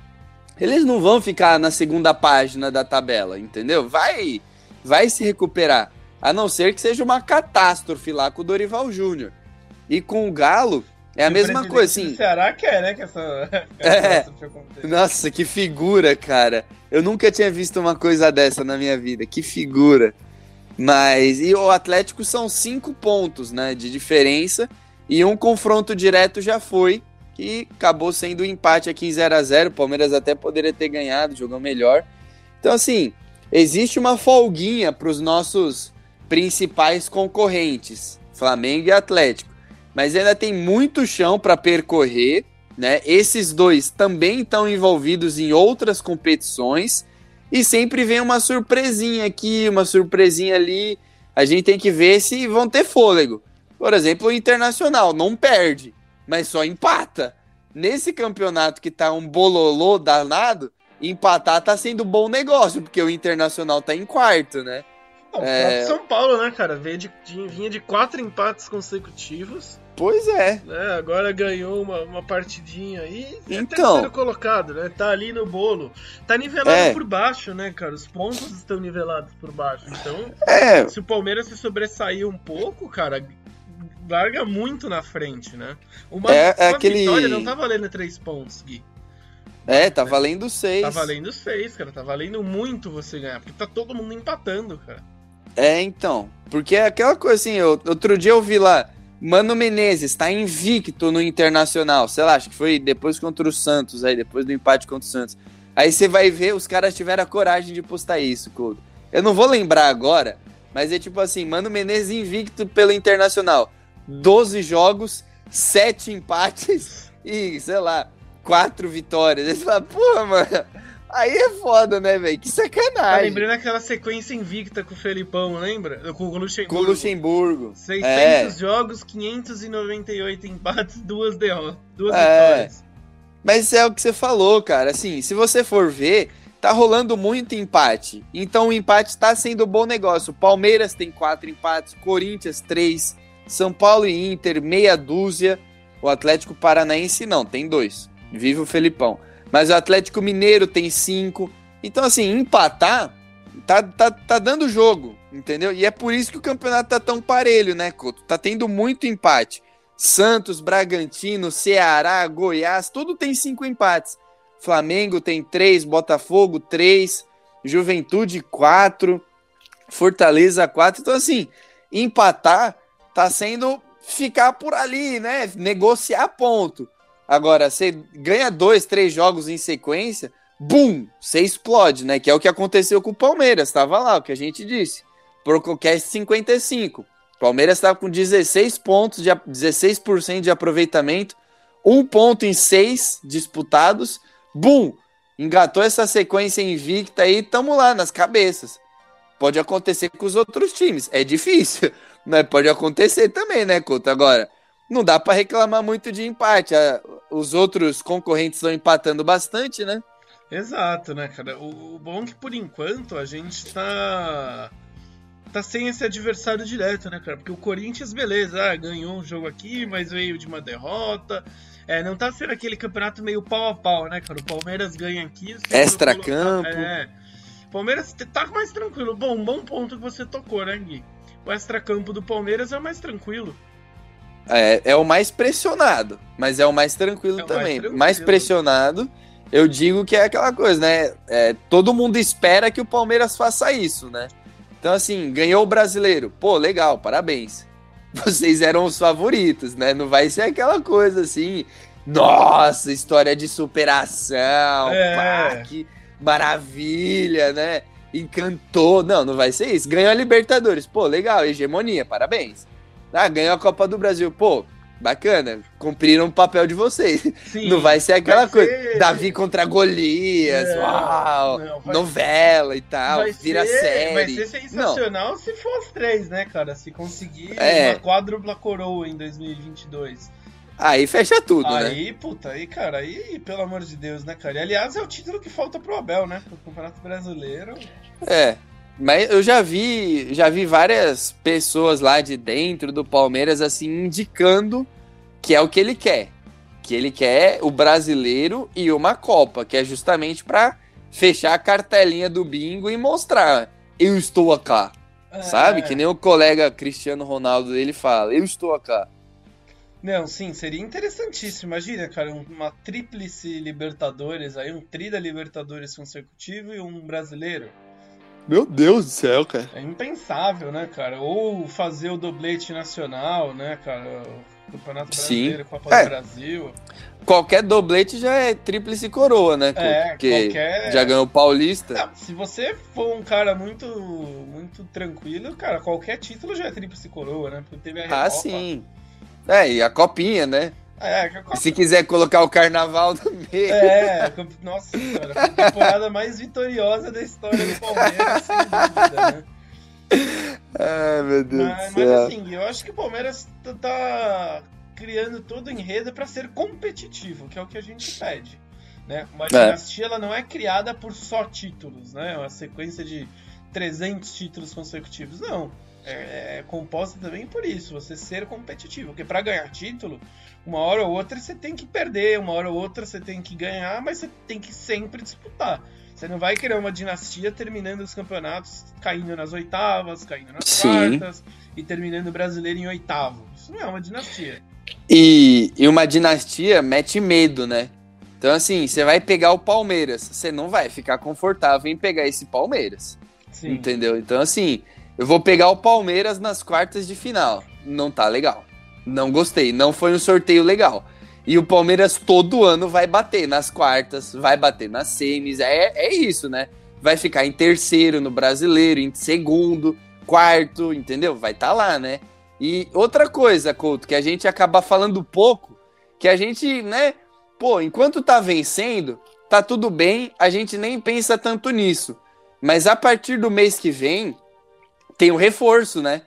Eles não vão ficar na segunda página da tabela, entendeu? Vai vai se recuperar. A não ser que seja uma catástrofe lá com o Dorival Júnior. E com o Galo, é a mesma coisa, assim. O Ceará quer, né? Que essa. *laughs* é. Nossa, que figura, cara. Eu nunca tinha visto uma coisa dessa na minha vida. Que figura. Mas. E o Atlético são cinco pontos, né? De diferença. E um confronto direto já foi. Que acabou sendo um empate aqui em 0 a 0 O Palmeiras até poderia ter ganhado, jogou melhor. Então, assim, existe uma folguinha para os nossos principais concorrentes, Flamengo e Atlético mas ainda tem muito chão para percorrer. Né? Esses dois também estão envolvidos em outras competições e sempre vem uma surpresinha aqui, uma surpresinha ali. A gente tem que ver se vão ter fôlego. Por exemplo, o Internacional não perde, mas só empata. nesse campeonato que tá um bololô danado, empatar tá sendo bom negócio, porque o Internacional tá em quarto, né? Não, é... São Paulo, né, cara? Vinha de, vinha de quatro empates consecutivos. Pois é. Né? Agora ganhou uma, uma partidinha aí. E é então. terceiro colocado, né? Tá ali no bolo. Tá nivelado é. por baixo, né, cara? Os pontos estão nivelados por baixo. Então, é. se o Palmeiras se sobressair um pouco, cara, larga muito na frente, né? Uma, é, é uma aquele... vitória não tá valendo três pontos, Gui. É, tá valendo seis. Tá valendo seis, cara. Tá valendo muito você ganhar, porque tá todo mundo empatando, cara. É, então. Porque é aquela coisa assim, eu, outro dia eu vi lá, Mano Menezes tá invicto no Internacional. Sei lá, acho que foi depois contra o Santos, aí depois do empate contra o Santos. Aí você vai ver, os caras tiveram a coragem de postar isso, Couto. Eu não vou lembrar agora, mas é tipo assim, Mano Menezes invicto pelo Internacional. 12 jogos, 7 empates *laughs* e, sei lá, 4 vitórias. Aí você fala, porra, mano, Aí é foda, né, velho? Que sacanagem. Tá lembrando aquela sequência invicta com o Felipão, lembra? Com o Luxemburgo. Com o Luxemburgo. 600 é. jogos, 598 empates, duas derrotas, duas é. vitórias. Mas é o que você falou, cara. Assim, se você for ver, tá rolando muito empate. Então o empate tá sendo um bom negócio. Palmeiras tem quatro empates, Corinthians três, São Paulo e Inter meia dúzia. O Atlético Paranaense não, tem dois. Vive o Felipão. Mas o Atlético Mineiro tem cinco. Então, assim, empatar tá, tá, tá dando jogo, entendeu? E é por isso que o campeonato tá tão parelho, né, Couto? Tá tendo muito empate. Santos, Bragantino, Ceará, Goiás, tudo tem cinco empates. Flamengo tem três, Botafogo três, Juventude quatro, Fortaleza quatro. Então, assim, empatar tá sendo ficar por ali, né? Negociar ponto. Agora, você ganha dois, três jogos em sequência, bum, você explode, né? Que é o que aconteceu com o Palmeiras, estava lá, o que a gente disse. Prococast 55. Palmeiras estava com 16 pontos, de, 16% de aproveitamento, um ponto em seis disputados, bum, engatou essa sequência invicta aí, tamo lá nas cabeças. Pode acontecer com os outros times, é difícil, mas *laughs* pode acontecer também, né, Couto? Agora, não dá para reclamar muito de empate. Os outros concorrentes estão empatando bastante, né? Exato, né, cara? O, o, bom é que por enquanto a gente tá tá sem esse adversário direto, né, cara? Porque o Corinthians, beleza, ah, ganhou um jogo aqui, mas veio de uma derrota. É, não tá sendo aquele campeonato meio pau a pau, né, cara? O Palmeiras ganha aqui. Extra campo. É. Palmeiras tá mais tranquilo. Bom, um bom ponto que você tocou, né, Gui? O extra campo do Palmeiras é o mais tranquilo. É, é o mais pressionado, mas é o mais tranquilo é também. Mais, tranquilo. mais, pressionado, eu digo que é aquela coisa, né? É, todo mundo espera que o Palmeiras faça isso, né? Então, assim, ganhou o brasileiro. Pô, legal, parabéns. *laughs* Vocês eram os favoritos, né? Não vai ser aquela coisa assim. Nossa, história de superação. É. Pá, que maravilha, né? Encantou. Não, não vai ser isso. Ganhou a Libertadores. Pô, legal, hegemonia, parabéns. Ah, ganhou a Copa do Brasil. Pô, bacana. Cumpriram o papel de vocês. Sim, não vai ser aquela vai coisa. Ser... Davi contra Golias. Uau! Não, novela e tal. Vira ser, série. Vai ser sensacional não. se for os três, né, cara? Se conseguir é. uma quádrupla coroa em 2022. Aí fecha tudo, aí, né? Aí, puta, aí, cara, aí, pelo amor de Deus, né, cara? E, aliás, é o título que falta pro Abel, né? Pro Campeonato Brasileiro. É, mas eu já vi, já vi várias pessoas lá de dentro do Palmeiras assim indicando que é o que ele quer, que ele quer o brasileiro e uma Copa, que é justamente para fechar a cartelinha do bingo e mostrar eu estou acá. É. Sabe? Que nem o colega Cristiano Ronaldo dele fala, eu estou acá. Não, sim, seria interessantíssimo. Imagina, cara, uma tríplice Libertadores, aí um tri da Libertadores consecutivo e um brasileiro. Meu Deus do céu, cara. É impensável, né, cara? Ou fazer o doblete nacional, né, cara? Campeonato Brasileiro, Sim. Copa é. do Brasil. Qualquer doblete já é tríplice coroa, né? É, Porque qualquer... já ganhou o Paulista. Não, se você for um cara muito muito tranquilo, cara, qualquer título já é tríplice coroa, né? Porque teve a Ah, sim. É, e a copinha, né? É, Se quiser colocar o carnaval também. É, nossa senhora, a temporada mais vitoriosa da história do Palmeiras, sem dúvida, né? Ai, meu Deus mas, do céu. Mas assim, eu acho que o Palmeiras tá. criando todo o enredo para ser competitivo, que é o que a gente pede. Né? Uma é. dinastia ela não é criada por só títulos, né? É uma sequência de 300 títulos consecutivos. Não. É, é composta também por isso, você ser competitivo. Porque para ganhar título, uma hora ou outra você tem que perder, uma hora ou outra você tem que ganhar, mas você tem que sempre disputar. Você não vai criar uma dinastia terminando os campeonatos caindo nas oitavas, caindo nas Sim. quartas e terminando o brasileiro em oitavo. Isso não é uma dinastia. E, e uma dinastia mete medo, né? Então, assim, você vai pegar o Palmeiras, você não vai ficar confortável em pegar esse Palmeiras. Sim. Entendeu? Então, assim, eu vou pegar o Palmeiras nas quartas de final. Não tá legal. Não gostei. Não foi um sorteio legal. E o Palmeiras todo ano vai bater nas quartas, vai bater nas semis. É, é isso, né? Vai ficar em terceiro no brasileiro, em segundo, quarto, entendeu? Vai estar tá lá, né? E outra coisa, Couto, que a gente acaba falando pouco, que a gente, né? Pô, enquanto tá vencendo, tá tudo bem, a gente nem pensa tanto nisso. Mas a partir do mês que vem, tem um reforço, né?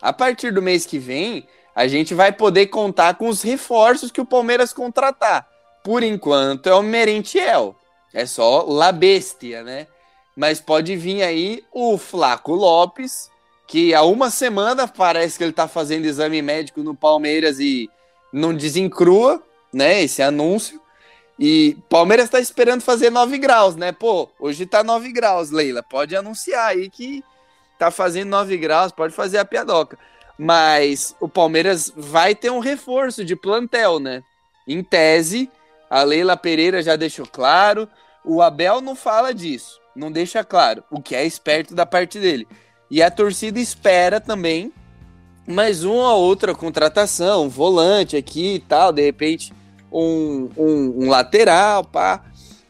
A partir do mês que vem, a gente vai poder contar com os reforços que o Palmeiras contratar. Por enquanto é o Merentiel. É só La Bestia, né? Mas pode vir aí o Flaco Lopes, que há uma semana parece que ele tá fazendo exame médico no Palmeiras e não desencrua, né? Esse anúncio. E Palmeiras tá esperando fazer 9 graus, né? Pô, hoje tá 9 graus, Leila. Pode anunciar aí que tá fazendo 9 graus, pode fazer a piadoca. Mas o Palmeiras vai ter um reforço de plantel, né? Em tese, a Leila Pereira já deixou claro. O Abel não fala disso, não deixa claro, o que é esperto da parte dele. E a torcida espera também mais uma ou outra contratação, um volante aqui e tal, de repente um, um, um lateral, pá.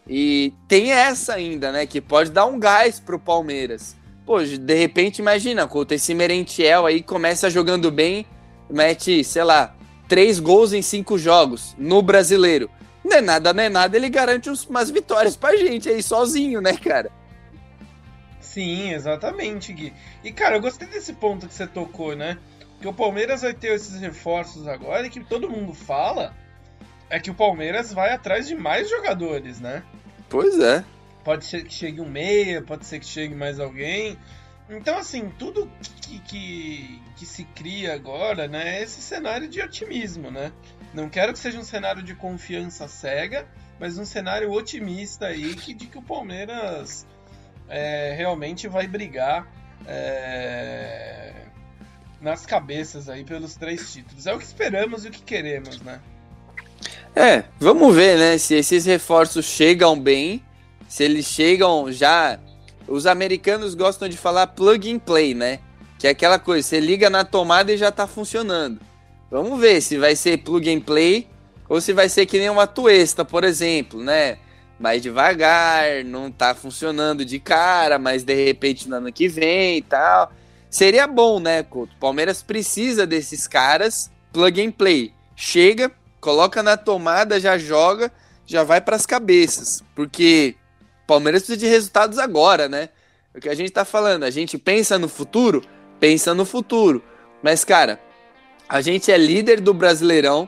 E tem essa ainda, né? Que pode dar um gás pro Palmeiras. Pô, de repente, imagina, Couto, esse Merentiel aí começa jogando bem, mete, sei lá, três gols em cinco jogos no brasileiro. Não é nada, não é nada, ele garante umas vitórias pra gente aí sozinho, né, cara? Sim, exatamente, Gui. E, cara, eu gostei desse ponto que você tocou, né? Que o Palmeiras vai ter esses reforços agora e que todo mundo fala é que o Palmeiras vai atrás de mais jogadores, né? Pois é. Pode ser que chegue um meia, pode ser que chegue mais alguém. Então, assim, tudo que, que, que, se cria agora, né, é esse cenário de otimismo, né? Não quero que seja um cenário de confiança cega, mas um cenário otimista aí que, de que o Palmeiras é, realmente vai brigar é, nas cabeças aí pelos três títulos. É o que esperamos e o que queremos, né? É, vamos ver, né, se esses reforços chegam bem se eles chegam já. Os americanos gostam de falar plug and play, né? Que é aquela coisa, você liga na tomada e já tá funcionando. Vamos ver se vai ser plug and play ou se vai ser que nem uma Tuesta, por exemplo, né? Mais devagar, não tá funcionando de cara, mas de repente no ano que vem e tal. Seria bom, né, Couto? Palmeiras precisa desses caras plug and play. Chega, coloca na tomada, já joga, já vai para as cabeças, porque Palmeiras precisa de resultados agora, né? É o que a gente tá falando, a gente pensa no futuro, pensa no futuro. Mas, cara, a gente é líder do Brasileirão,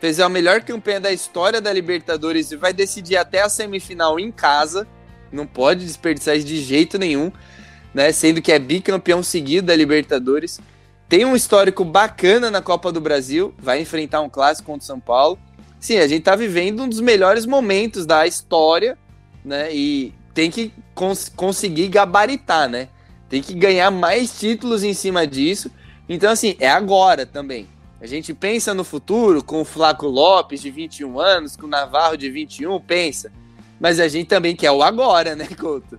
fez a melhor campanha da história da Libertadores e vai decidir até a semifinal em casa. Não pode desperdiçar de jeito nenhum, né? Sendo que é bicampeão seguido da Libertadores. Tem um histórico bacana na Copa do Brasil, vai enfrentar um clássico contra o São Paulo. Sim, a gente tá vivendo um dos melhores momentos da história né? E tem que cons conseguir gabaritar, né? Tem que ganhar mais títulos em cima disso. Então, assim, é agora também. A gente pensa no futuro com o Flaco Lopes, de 21 anos, com o Navarro, de 21, pensa. Mas a gente também quer o agora, né, Couto?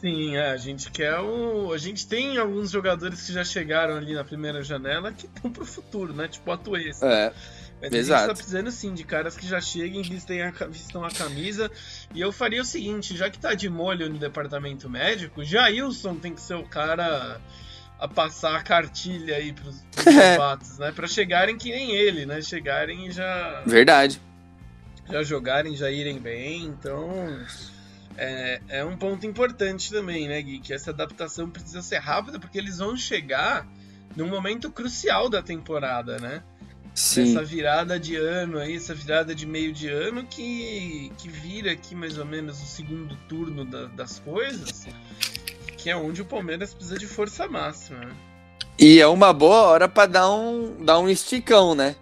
Sim, é, a gente quer o. A gente tem alguns jogadores que já chegaram ali na primeira janela que estão pro futuro, né? Tipo a Tuesta. É. Mas Exato. a gente tá precisando sim de caras que já cheguem, vistem a, vistam a camisa. E eu faria o seguinte, já que tá de molho no departamento médico, Jailson tem que ser o cara a passar a cartilha aí pros, pros *laughs* novatos, né? Pra chegarem que nem ele, né? Chegarem e já. Verdade. Já jogarem, já irem bem, então. É, é um ponto importante também, né, Gui? Que essa adaptação precisa ser rápida, porque eles vão chegar num momento crucial da temporada, né? Sim. Essa virada de ano aí, essa virada de meio de ano que, que vira aqui mais ou menos o segundo turno da, das coisas, que é onde o Palmeiras precisa de força máxima. Né? E é uma boa hora para dar um, dar um esticão, né?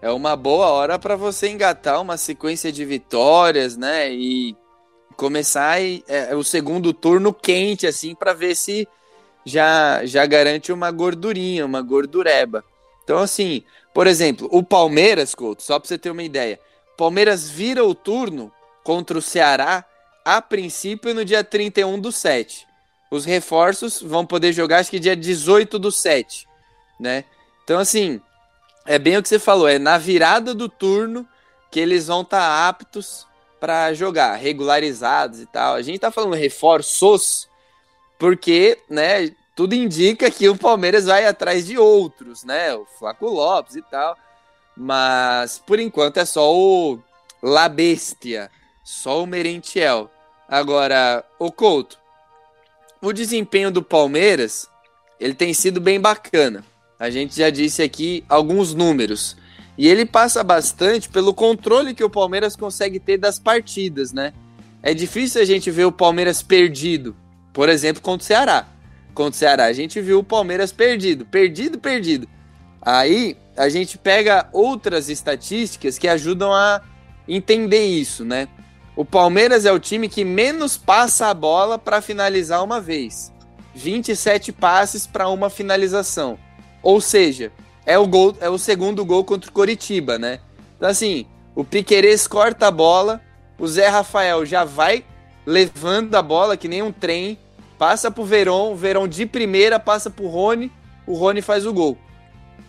É uma boa hora para você engatar uma sequência de vitórias, né? E começar é, o segundo turno quente, assim, para ver se já, já garante uma gordurinha, uma gordureba. Então, assim, por exemplo, o Palmeiras, Couto, só para você ter uma ideia, Palmeiras vira o turno contra o Ceará a princípio no dia 31 do 7. Os reforços vão poder jogar, acho que dia 18 do 7, né? Então, assim, é bem o que você falou, é na virada do turno que eles vão estar tá aptos para jogar, regularizados e tal. A gente tá falando reforços porque, né, tudo indica que o Palmeiras vai atrás de outros, né? O Flaco Lopes e tal. Mas por enquanto é só o La Bestia, só o Merentiel. Agora, o Couto, o desempenho do Palmeiras, ele tem sido bem bacana. A gente já disse aqui alguns números. E ele passa bastante pelo controle que o Palmeiras consegue ter das partidas, né? É difícil a gente ver o Palmeiras perdido, por exemplo, contra o Ceará. Contra o Ceará, a gente viu o Palmeiras perdido, perdido, perdido. Aí a gente pega outras estatísticas que ajudam a entender isso, né? O Palmeiras é o time que menos passa a bola para finalizar uma vez. 27 passes para uma finalização. Ou seja, é o gol, é o segundo gol contra o Coritiba, né? Então assim, o Piquerez corta a bola, o Zé Rafael já vai levando a bola que nem um trem, passa pro Verón, o Verón de primeira passa pro Rony, o Rony faz o gol.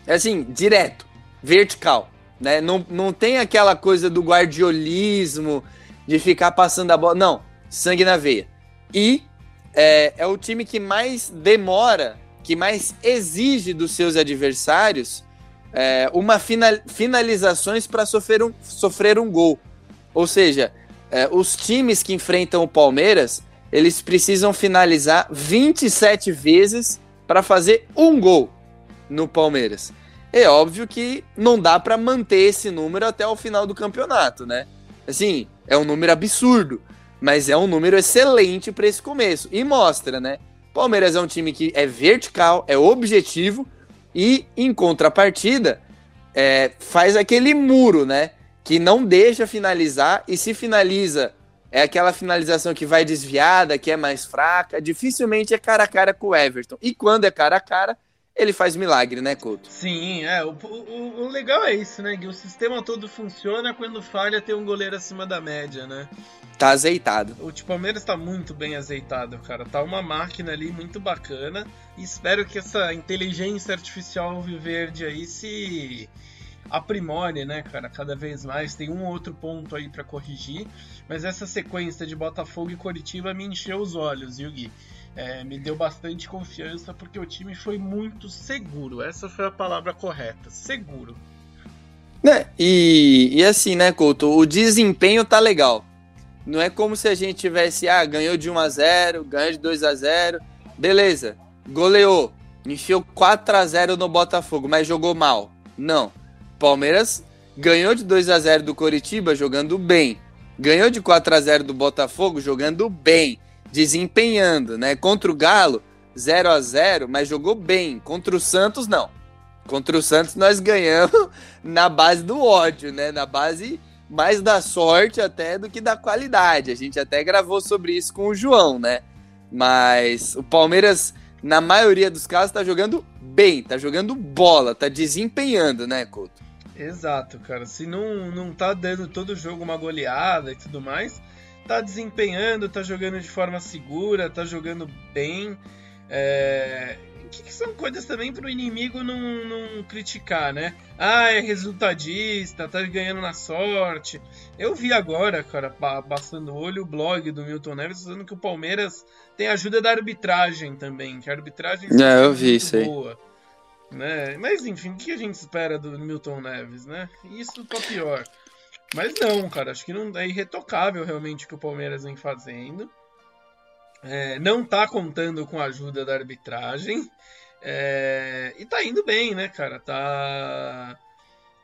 É assim, direto, vertical, né? Não, não tem aquela coisa do guardiolismo, de ficar passando a bola, não, sangue na veia. E é, é o time que mais demora que mais exige dos seus adversários é, uma final, finalizações para sofrer um, sofrer um gol. Ou seja, é, os times que enfrentam o Palmeiras, eles precisam finalizar 27 vezes para fazer um gol no Palmeiras. É óbvio que não dá para manter esse número até o final do campeonato, né? Assim, é um número absurdo, mas é um número excelente para esse começo e mostra, né, Palmeiras é um time que é vertical, é objetivo e, em contrapartida, é, faz aquele muro, né? Que não deixa finalizar e se finaliza é aquela finalização que vai desviada, que é mais fraca. Dificilmente é cara a cara com o Everton. E quando é cara a cara, ele faz milagre, né, Couto? Sim, é. O, o, o legal é isso, né? Que o sistema todo funciona quando falha ter um goleiro acima da média, né? Tá azeitado. O tipo, Palmeiras tá muito bem azeitado, cara. Tá uma máquina ali muito bacana. E espero que essa inteligência artificial verde aí se aprimore, né, cara, cada vez mais. Tem um outro ponto aí para corrigir, mas essa sequência de Botafogo e Coritiba me encheu os olhos, viu, Gui? é, me deu bastante confiança porque o time foi muito seguro. Essa foi a palavra correta, seguro. Né? E, e assim, né, Couto, o desempenho tá legal. Não é como se a gente tivesse, ah, ganhou de 1 a 0, ganhou de 2 a 0, beleza, goleou, enfiou 4 a 0 no Botafogo, mas jogou mal. Não. Palmeiras ganhou de 2 a 0 do Coritiba jogando bem. Ganhou de 4 a 0 do Botafogo jogando bem desempenhando, né? Contra o Galo, 0 a 0 mas jogou bem. Contra o Santos, não. Contra o Santos nós ganhamos *laughs* na base do ódio, né? Na base mais da sorte até do que da qualidade. A gente até gravou sobre isso com o João, né? Mas o Palmeiras, na maioria dos casos, tá jogando bem, tá jogando bola, tá desempenhando, né, Couto? Exato, cara. Se não, não tá dando todo jogo uma goleada e tudo mais, tá desempenhando, tá jogando de forma segura, tá jogando bem. É... Que, que são coisas também para o inimigo não, não criticar, né? Ah, é resultadista, tá ganhando na sorte. Eu vi agora, cara, passando o olho, o blog do Milton Neves dizendo que o Palmeiras tem ajuda da arbitragem também, que a arbitragem é, eu vi isso boa. Né? Mas enfim, o que a gente espera do Milton Neves, né? Isso tá pior. Mas não, cara, acho que não é irretocável realmente o que o Palmeiras vem fazendo. É, não tá contando com a ajuda da arbitragem. É, e tá indo bem, né, cara? Tá.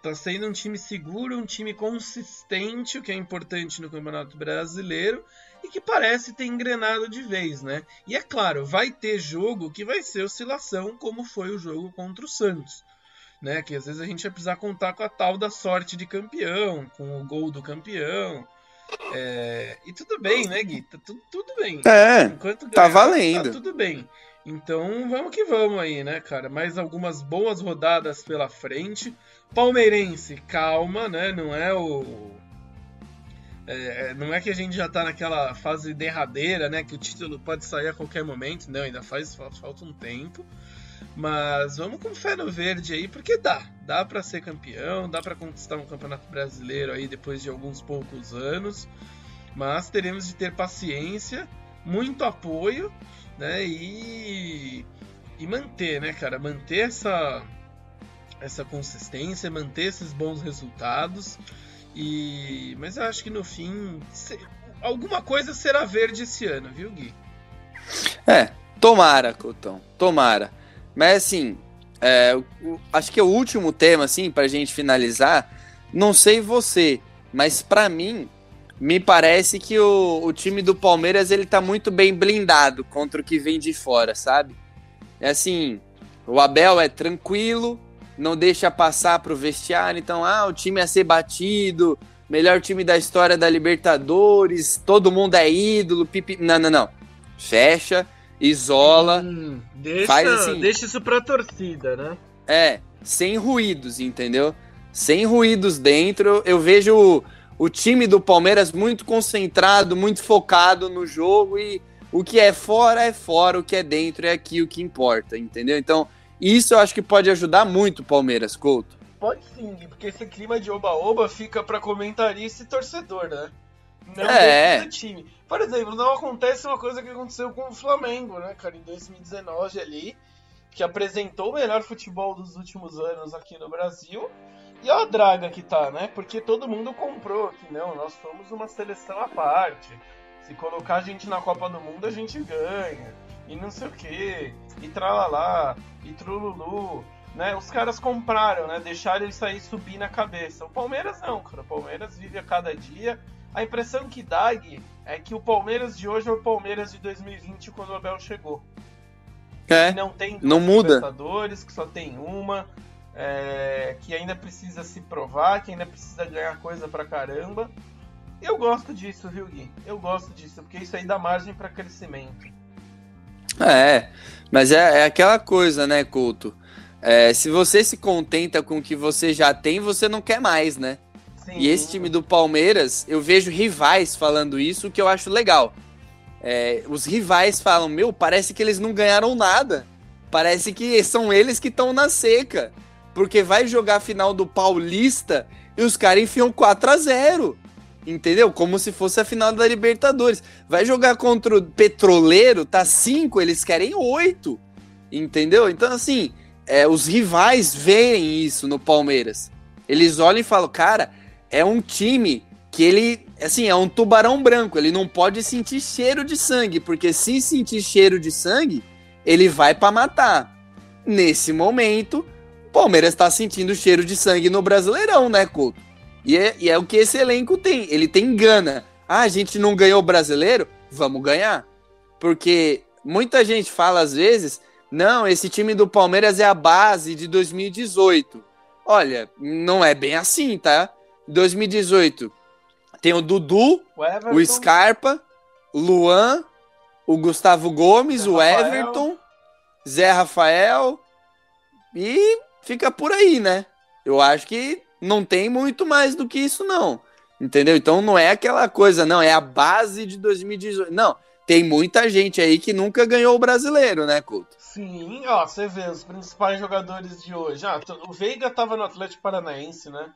Tá sendo um time seguro, um time consistente, o que é importante no Campeonato Brasileiro, e que parece ter engrenado de vez, né? E é claro, vai ter jogo que vai ser oscilação, como foi o jogo contra o Santos. Né, que às vezes a gente vai precisar contar com a tal da sorte de campeão, com o gol do campeão. É... E tudo bem, né, Gui? Tá tudo, tudo bem. É, Enquanto tá ganhar, tá valendo. Tá tudo bem. Então vamos que vamos aí, né, cara? Mais algumas boas rodadas pela frente. Palmeirense, calma, né? Não é o. É, é, não é que a gente já tá naquela fase derradeira, né? Que o título pode sair a qualquer momento. Não, ainda faz falta um tempo. Mas vamos com fé no verde aí, porque dá. Dá para ser campeão, dá para conquistar um campeonato brasileiro aí depois de alguns poucos anos. Mas teremos de ter paciência, muito apoio né? E, e manter, né, cara? Manter essa, essa consistência, manter esses bons resultados. E mas eu acho que no fim se, alguma coisa será verde esse ano, viu, Gui? É, tomara, Cotão, tomara. Mas assim, é, o, acho que é o último tema, assim, pra gente finalizar. Não sei você, mas para mim, me parece que o, o time do Palmeiras ele tá muito bem blindado contra o que vem de fora, sabe? É assim, o Abel é tranquilo, não deixa passar pro vestiário, então, ah, o time a ser batido, melhor time da história da Libertadores, todo mundo é ídolo, pipi... Não, não, não. Fecha, isola, hum, deixa, faz assim. Deixa isso pra torcida, né? É, sem ruídos, entendeu? Sem ruídos dentro. Eu vejo o time do Palmeiras muito concentrado, muito focado no jogo e o que é fora é fora, o que é dentro é aqui o que importa, entendeu? Então, isso eu acho que pode ajudar muito o Palmeiras, Couto. Pode sim, porque esse clima de oba-oba fica para comentarista e torcedor, né? Não é. time. Por exemplo, não acontece uma coisa que aconteceu com o Flamengo, né, cara, em 2019 ali, que apresentou o melhor futebol dos últimos anos aqui no Brasil e a draga que tá, né? Porque todo mundo comprou que não, nós somos uma seleção à parte. Se colocar a gente na Copa do Mundo, a gente ganha. E não sei o que. E tralalá. E trululu. Né? Os caras compraram, né? Deixaram ele sair subir na cabeça. O Palmeiras não, cara. O Palmeiras vive a cada dia. A impressão que dá, Gui, é que o Palmeiras de hoje é o Palmeiras de 2020 quando o Abel chegou. É, não tem não muda. Libertadores, que só tem uma é, que ainda precisa se provar, que ainda precisa ganhar coisa pra caramba. Eu gosto disso, viu, Gui? Eu gosto disso, porque isso aí dá margem para crescimento. É, mas é, é aquela coisa, né, Couto? É, se você se contenta com o que você já tem, você não quer mais, né? Sim. E esse time do Palmeiras, eu vejo rivais falando isso, que eu acho legal. É, os rivais falam, meu, parece que eles não ganharam nada. Parece que são eles que estão na seca porque vai jogar a final do Paulista e os caras enfiam 4 a 0 Entendeu? Como se fosse a final da Libertadores. Vai jogar contra o Petroleiro, tá 5, eles querem 8. Entendeu? Então, assim, é, os rivais veem isso no Palmeiras. Eles olham e falam, cara, é um time que ele, assim, é um tubarão branco. Ele não pode sentir cheiro de sangue, porque se sentir cheiro de sangue, ele vai para matar. Nesse momento, Palmeiras está sentindo cheiro de sangue no Brasileirão, né, Couto? E é, e é o que esse elenco tem. Ele tem gana. Ah, a gente não ganhou o brasileiro? Vamos ganhar. Porque muita gente fala às vezes: não, esse time do Palmeiras é a base de 2018. Olha, não é bem assim, tá? 2018 tem o Dudu, o, o Scarpa, o Luan, o Gustavo Gomes, Zé o Rafael. Everton, Zé Rafael e fica por aí, né? Eu acho que não tem muito mais do que isso, não. Entendeu? Então não é aquela coisa, não, é a base de 2018. Não, tem muita gente aí que nunca ganhou o brasileiro, né, Couto? Sim, ó, você vê os principais jogadores de hoje. Ah, o Veiga tava no Atlético Paranaense, né?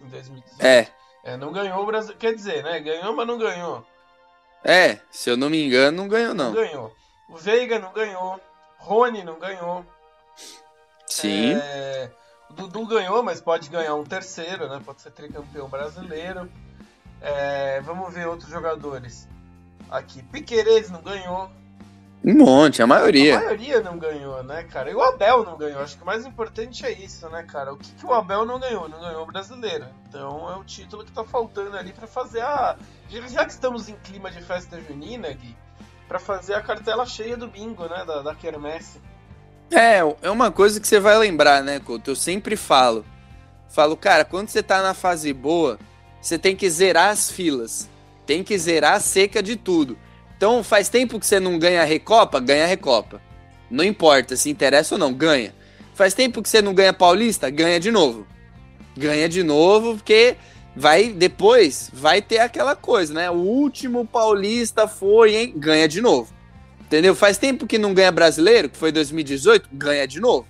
Em 2018. É. É, não ganhou o Brasil. Quer dizer, né? Ganhou, mas não ganhou. É, se eu não me engano, não ganhou, não. Não ganhou. O Veiga não ganhou. Rony não ganhou. Sim. É, Dudu ganhou, mas pode ganhar um terceiro, né? Pode ser tricampeão brasileiro. É, vamos ver outros jogadores. Aqui, Piqueires não ganhou. Um monte, a maioria. A maioria não ganhou, né, cara? E o Abel não ganhou. Acho que o mais importante é isso, né, cara? O que, que o Abel não ganhou? Não ganhou o brasileiro. Então é o título que tá faltando ali para fazer a. Já que estamos em clima de festa junina, Gui, pra fazer a cartela cheia do bingo, né? Da, da Quermesse. É, é uma coisa que você vai lembrar, né, Couto? Eu sempre falo. Falo, cara, quando você tá na fase boa, você tem que zerar as filas. Tem que zerar a seca de tudo. Então, faz tempo que você não ganha Recopa? Ganha Recopa. Não importa se interessa ou não, ganha. Faz tempo que você não ganha Paulista? Ganha de novo. Ganha de novo, porque vai depois vai ter aquela coisa, né? O último Paulista foi, hein? Ganha de novo. Entendeu? Faz tempo que não ganha brasileiro, que foi 2018, ganha de novo.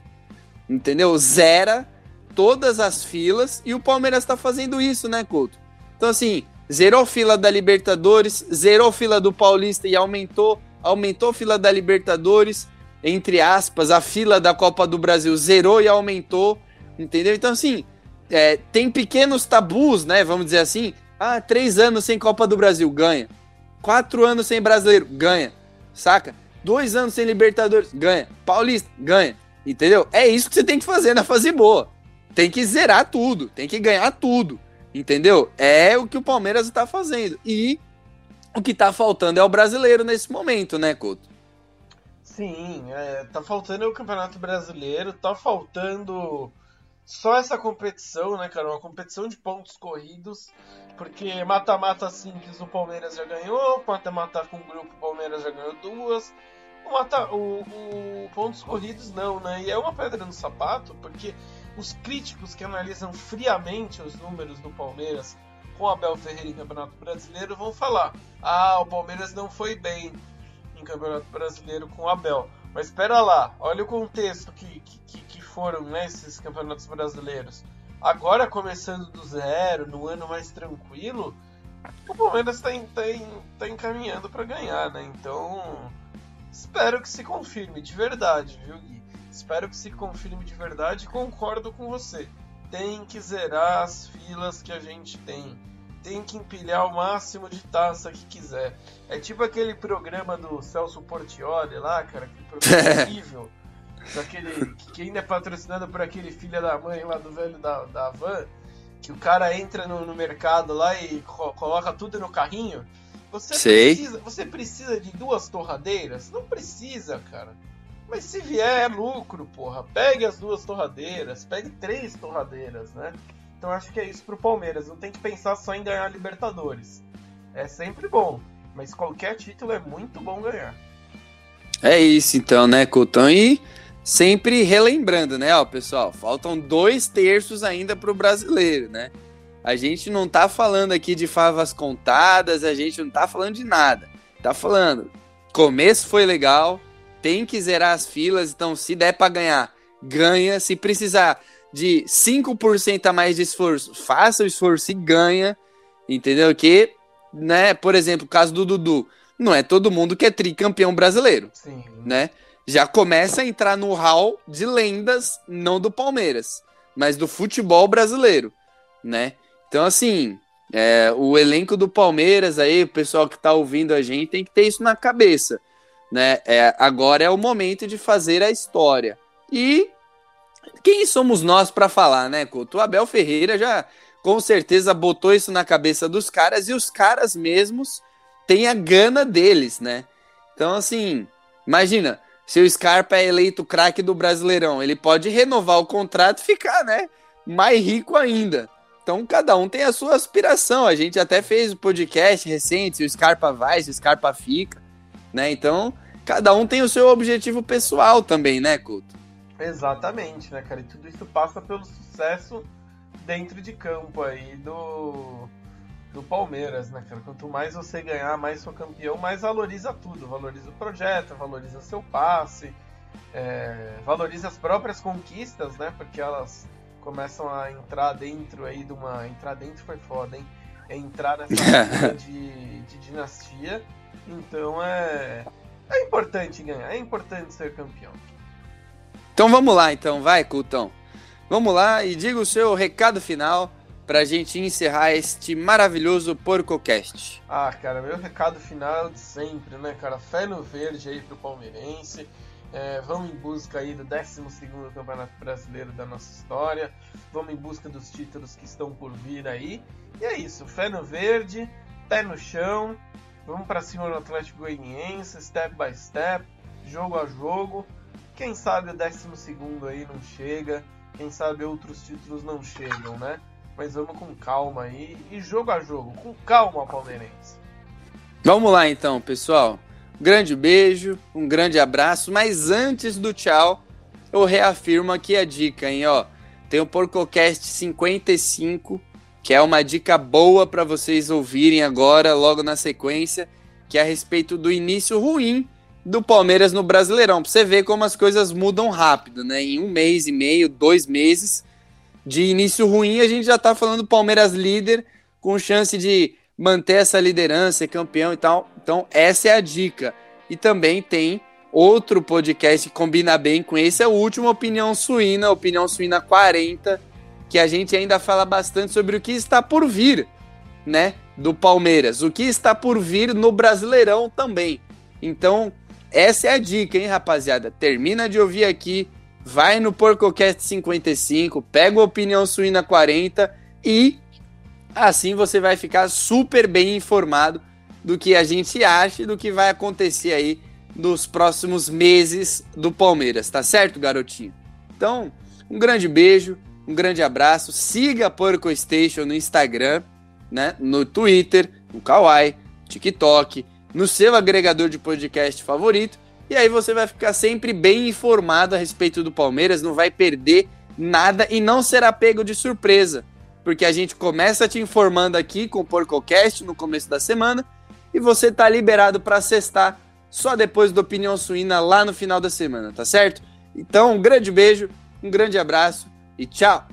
Entendeu? Zera todas as filas e o Palmeiras está fazendo isso, né, Couto? Então, assim, zerou fila da Libertadores, zerou fila do Paulista e aumentou, aumentou fila da Libertadores, entre aspas, a fila da Copa do Brasil zerou e aumentou, entendeu? Então, assim, é, tem pequenos tabus, né? Vamos dizer assim. Ah, três anos sem Copa do Brasil, ganha. Quatro anos sem brasileiro, ganha. Saca? Dois anos sem Libertadores, ganha. Paulista, ganha. Entendeu? É isso que você tem que fazer na fase boa. Tem que zerar tudo, tem que ganhar tudo. Entendeu? É o que o Palmeiras está fazendo. E o que está faltando é o brasileiro nesse momento, né, Couto? Sim, é, tá faltando o Campeonato Brasileiro, tá faltando só essa competição, né, cara? Uma competição de pontos corridos, porque mata-mata simples o Palmeiras já ganhou, mata-mata com grupo o Palmeiras já ganhou duas. O, mata, o, o pontos corridos não, né? E é uma pedra no sapato, porque os críticos que analisam friamente os números do Palmeiras com Abel Ferreira em Campeonato Brasileiro vão falar: ah, o Palmeiras não foi bem em Campeonato Brasileiro com Abel. Mas espera lá, olha o contexto que, que, que foram né, esses campeonatos brasileiros. Agora começando do zero, no ano mais tranquilo, o Palmeiras está tá, tá encaminhando para ganhar, né? Então, espero que se confirme de verdade, viu, Gui? Espero que se confirme de verdade. Concordo com você. Tem que zerar as filas que a gente tem tem que empilhar o máximo de taça que quiser. É tipo aquele programa do Celso Portioli lá, cara, que programa *laughs* horrível. Daquele, que ainda é patrocinado por aquele filho da mãe lá do velho da, da van, que o cara entra no, no mercado lá e co coloca tudo no carrinho. Você Sei. precisa, você precisa de duas torradeiras? Não precisa, cara. Mas se vier é lucro, porra. Pegue as duas torradeiras, pegue três torradeiras, né? Então acho que é isso pro Palmeiras. Não tem que pensar só em ganhar Libertadores. É sempre bom, mas qualquer título é muito bom ganhar. É isso então, né, Couton? E sempre relembrando, né, ó, pessoal, faltam dois terços ainda pro brasileiro, né? A gente não tá falando aqui de favas contadas, a gente não tá falando de nada. Tá falando, começo foi legal, tem que zerar as filas, então se der para ganhar, ganha. Se precisar de 5% a mais de esforço, faça o esforço e ganha, entendeu? Que, né, por exemplo, o caso do Dudu, não é todo mundo que é tricampeão brasileiro, Sim. né? Já começa a entrar no hall de lendas, não do Palmeiras, mas do futebol brasileiro, né? Então, assim, é, o elenco do Palmeiras aí, o pessoal que tá ouvindo a gente, tem que ter isso na cabeça, né? É, agora é o momento de fazer a história. E quem somos nós para falar, né, Couto? O Abel Ferreira já com certeza botou isso na cabeça dos caras e os caras mesmos têm a gana deles, né? Então, assim, imagina, se o Scarpa é eleito craque do Brasileirão, ele pode renovar o contrato e ficar, né, mais rico ainda. Então, cada um tem a sua aspiração. A gente até fez o um podcast recente, se o Scarpa vai, se o Scarpa fica, né? Então, cada um tem o seu objetivo pessoal também, né, Couto? Exatamente, né, cara? E tudo isso passa pelo sucesso dentro de campo aí do, do Palmeiras, né, cara? Quanto mais você ganhar, mais for campeão, mais valoriza tudo. Valoriza o projeto, valoriza seu passe, é, valoriza as próprias conquistas, né? Porque elas começam a entrar dentro aí de uma. Entrar dentro foi foda, hein? É entrar nessa *laughs* de, de dinastia. Então é. É importante ganhar, é importante ser campeão. Então vamos lá, então, vai, Cultão. Vamos lá e diga o seu recado final para a gente encerrar este maravilhoso PorcoCast? Ah, cara, meu recado final de sempre, né, cara? Fé no verde aí pro palmeirense. É, vamos em busca aí do 12 Campeonato Brasileiro da nossa história. Vamos em busca dos títulos que estão por vir aí. E é isso, fé no verde, pé no chão. Vamos para cima do Atlético Goianiense, step by step, jogo a jogo. Quem sabe o 12 aí não chega, quem sabe outros títulos não chegam, né? Mas vamos com calma aí e jogo a jogo, com calma, palmeirense. Vamos lá então, pessoal. Grande beijo, um grande abraço, mas antes do tchau, eu reafirmo aqui a dica, hein, ó. Tem o PorcoCast 55, que é uma dica boa para vocês ouvirem agora, logo na sequência, que é a respeito do início ruim do Palmeiras no Brasileirão. Pra você ver como as coisas mudam rápido, né? Em um mês e meio, dois meses de início ruim, a gente já tá falando Palmeiras líder, com chance de manter essa liderança, campeão e tal. Então, essa é a dica. E também tem outro podcast que combina bem com esse, é o último Opinião Suína, Opinião Suína 40, que a gente ainda fala bastante sobre o que está por vir, né? Do Palmeiras, o que está por vir no Brasileirão também. Então, essa é a dica, hein, rapaziada? Termina de ouvir aqui, vai no PorcoCast 55, pega o Opinião Suína 40 e assim você vai ficar super bem informado do que a gente acha e do que vai acontecer aí nos próximos meses do Palmeiras, tá certo, garotinho? Então, um grande beijo, um grande abraço. Siga a Porco Station no Instagram, né? No Twitter, no Kawaii, TikTok, no seu agregador de podcast favorito. E aí você vai ficar sempre bem informado a respeito do Palmeiras, não vai perder nada e não será pego de surpresa. Porque a gente começa te informando aqui com o PorcoCast no começo da semana e você tá liberado para cestar só depois da Opinião Suína lá no final da semana, tá certo? Então, um grande beijo, um grande abraço e tchau!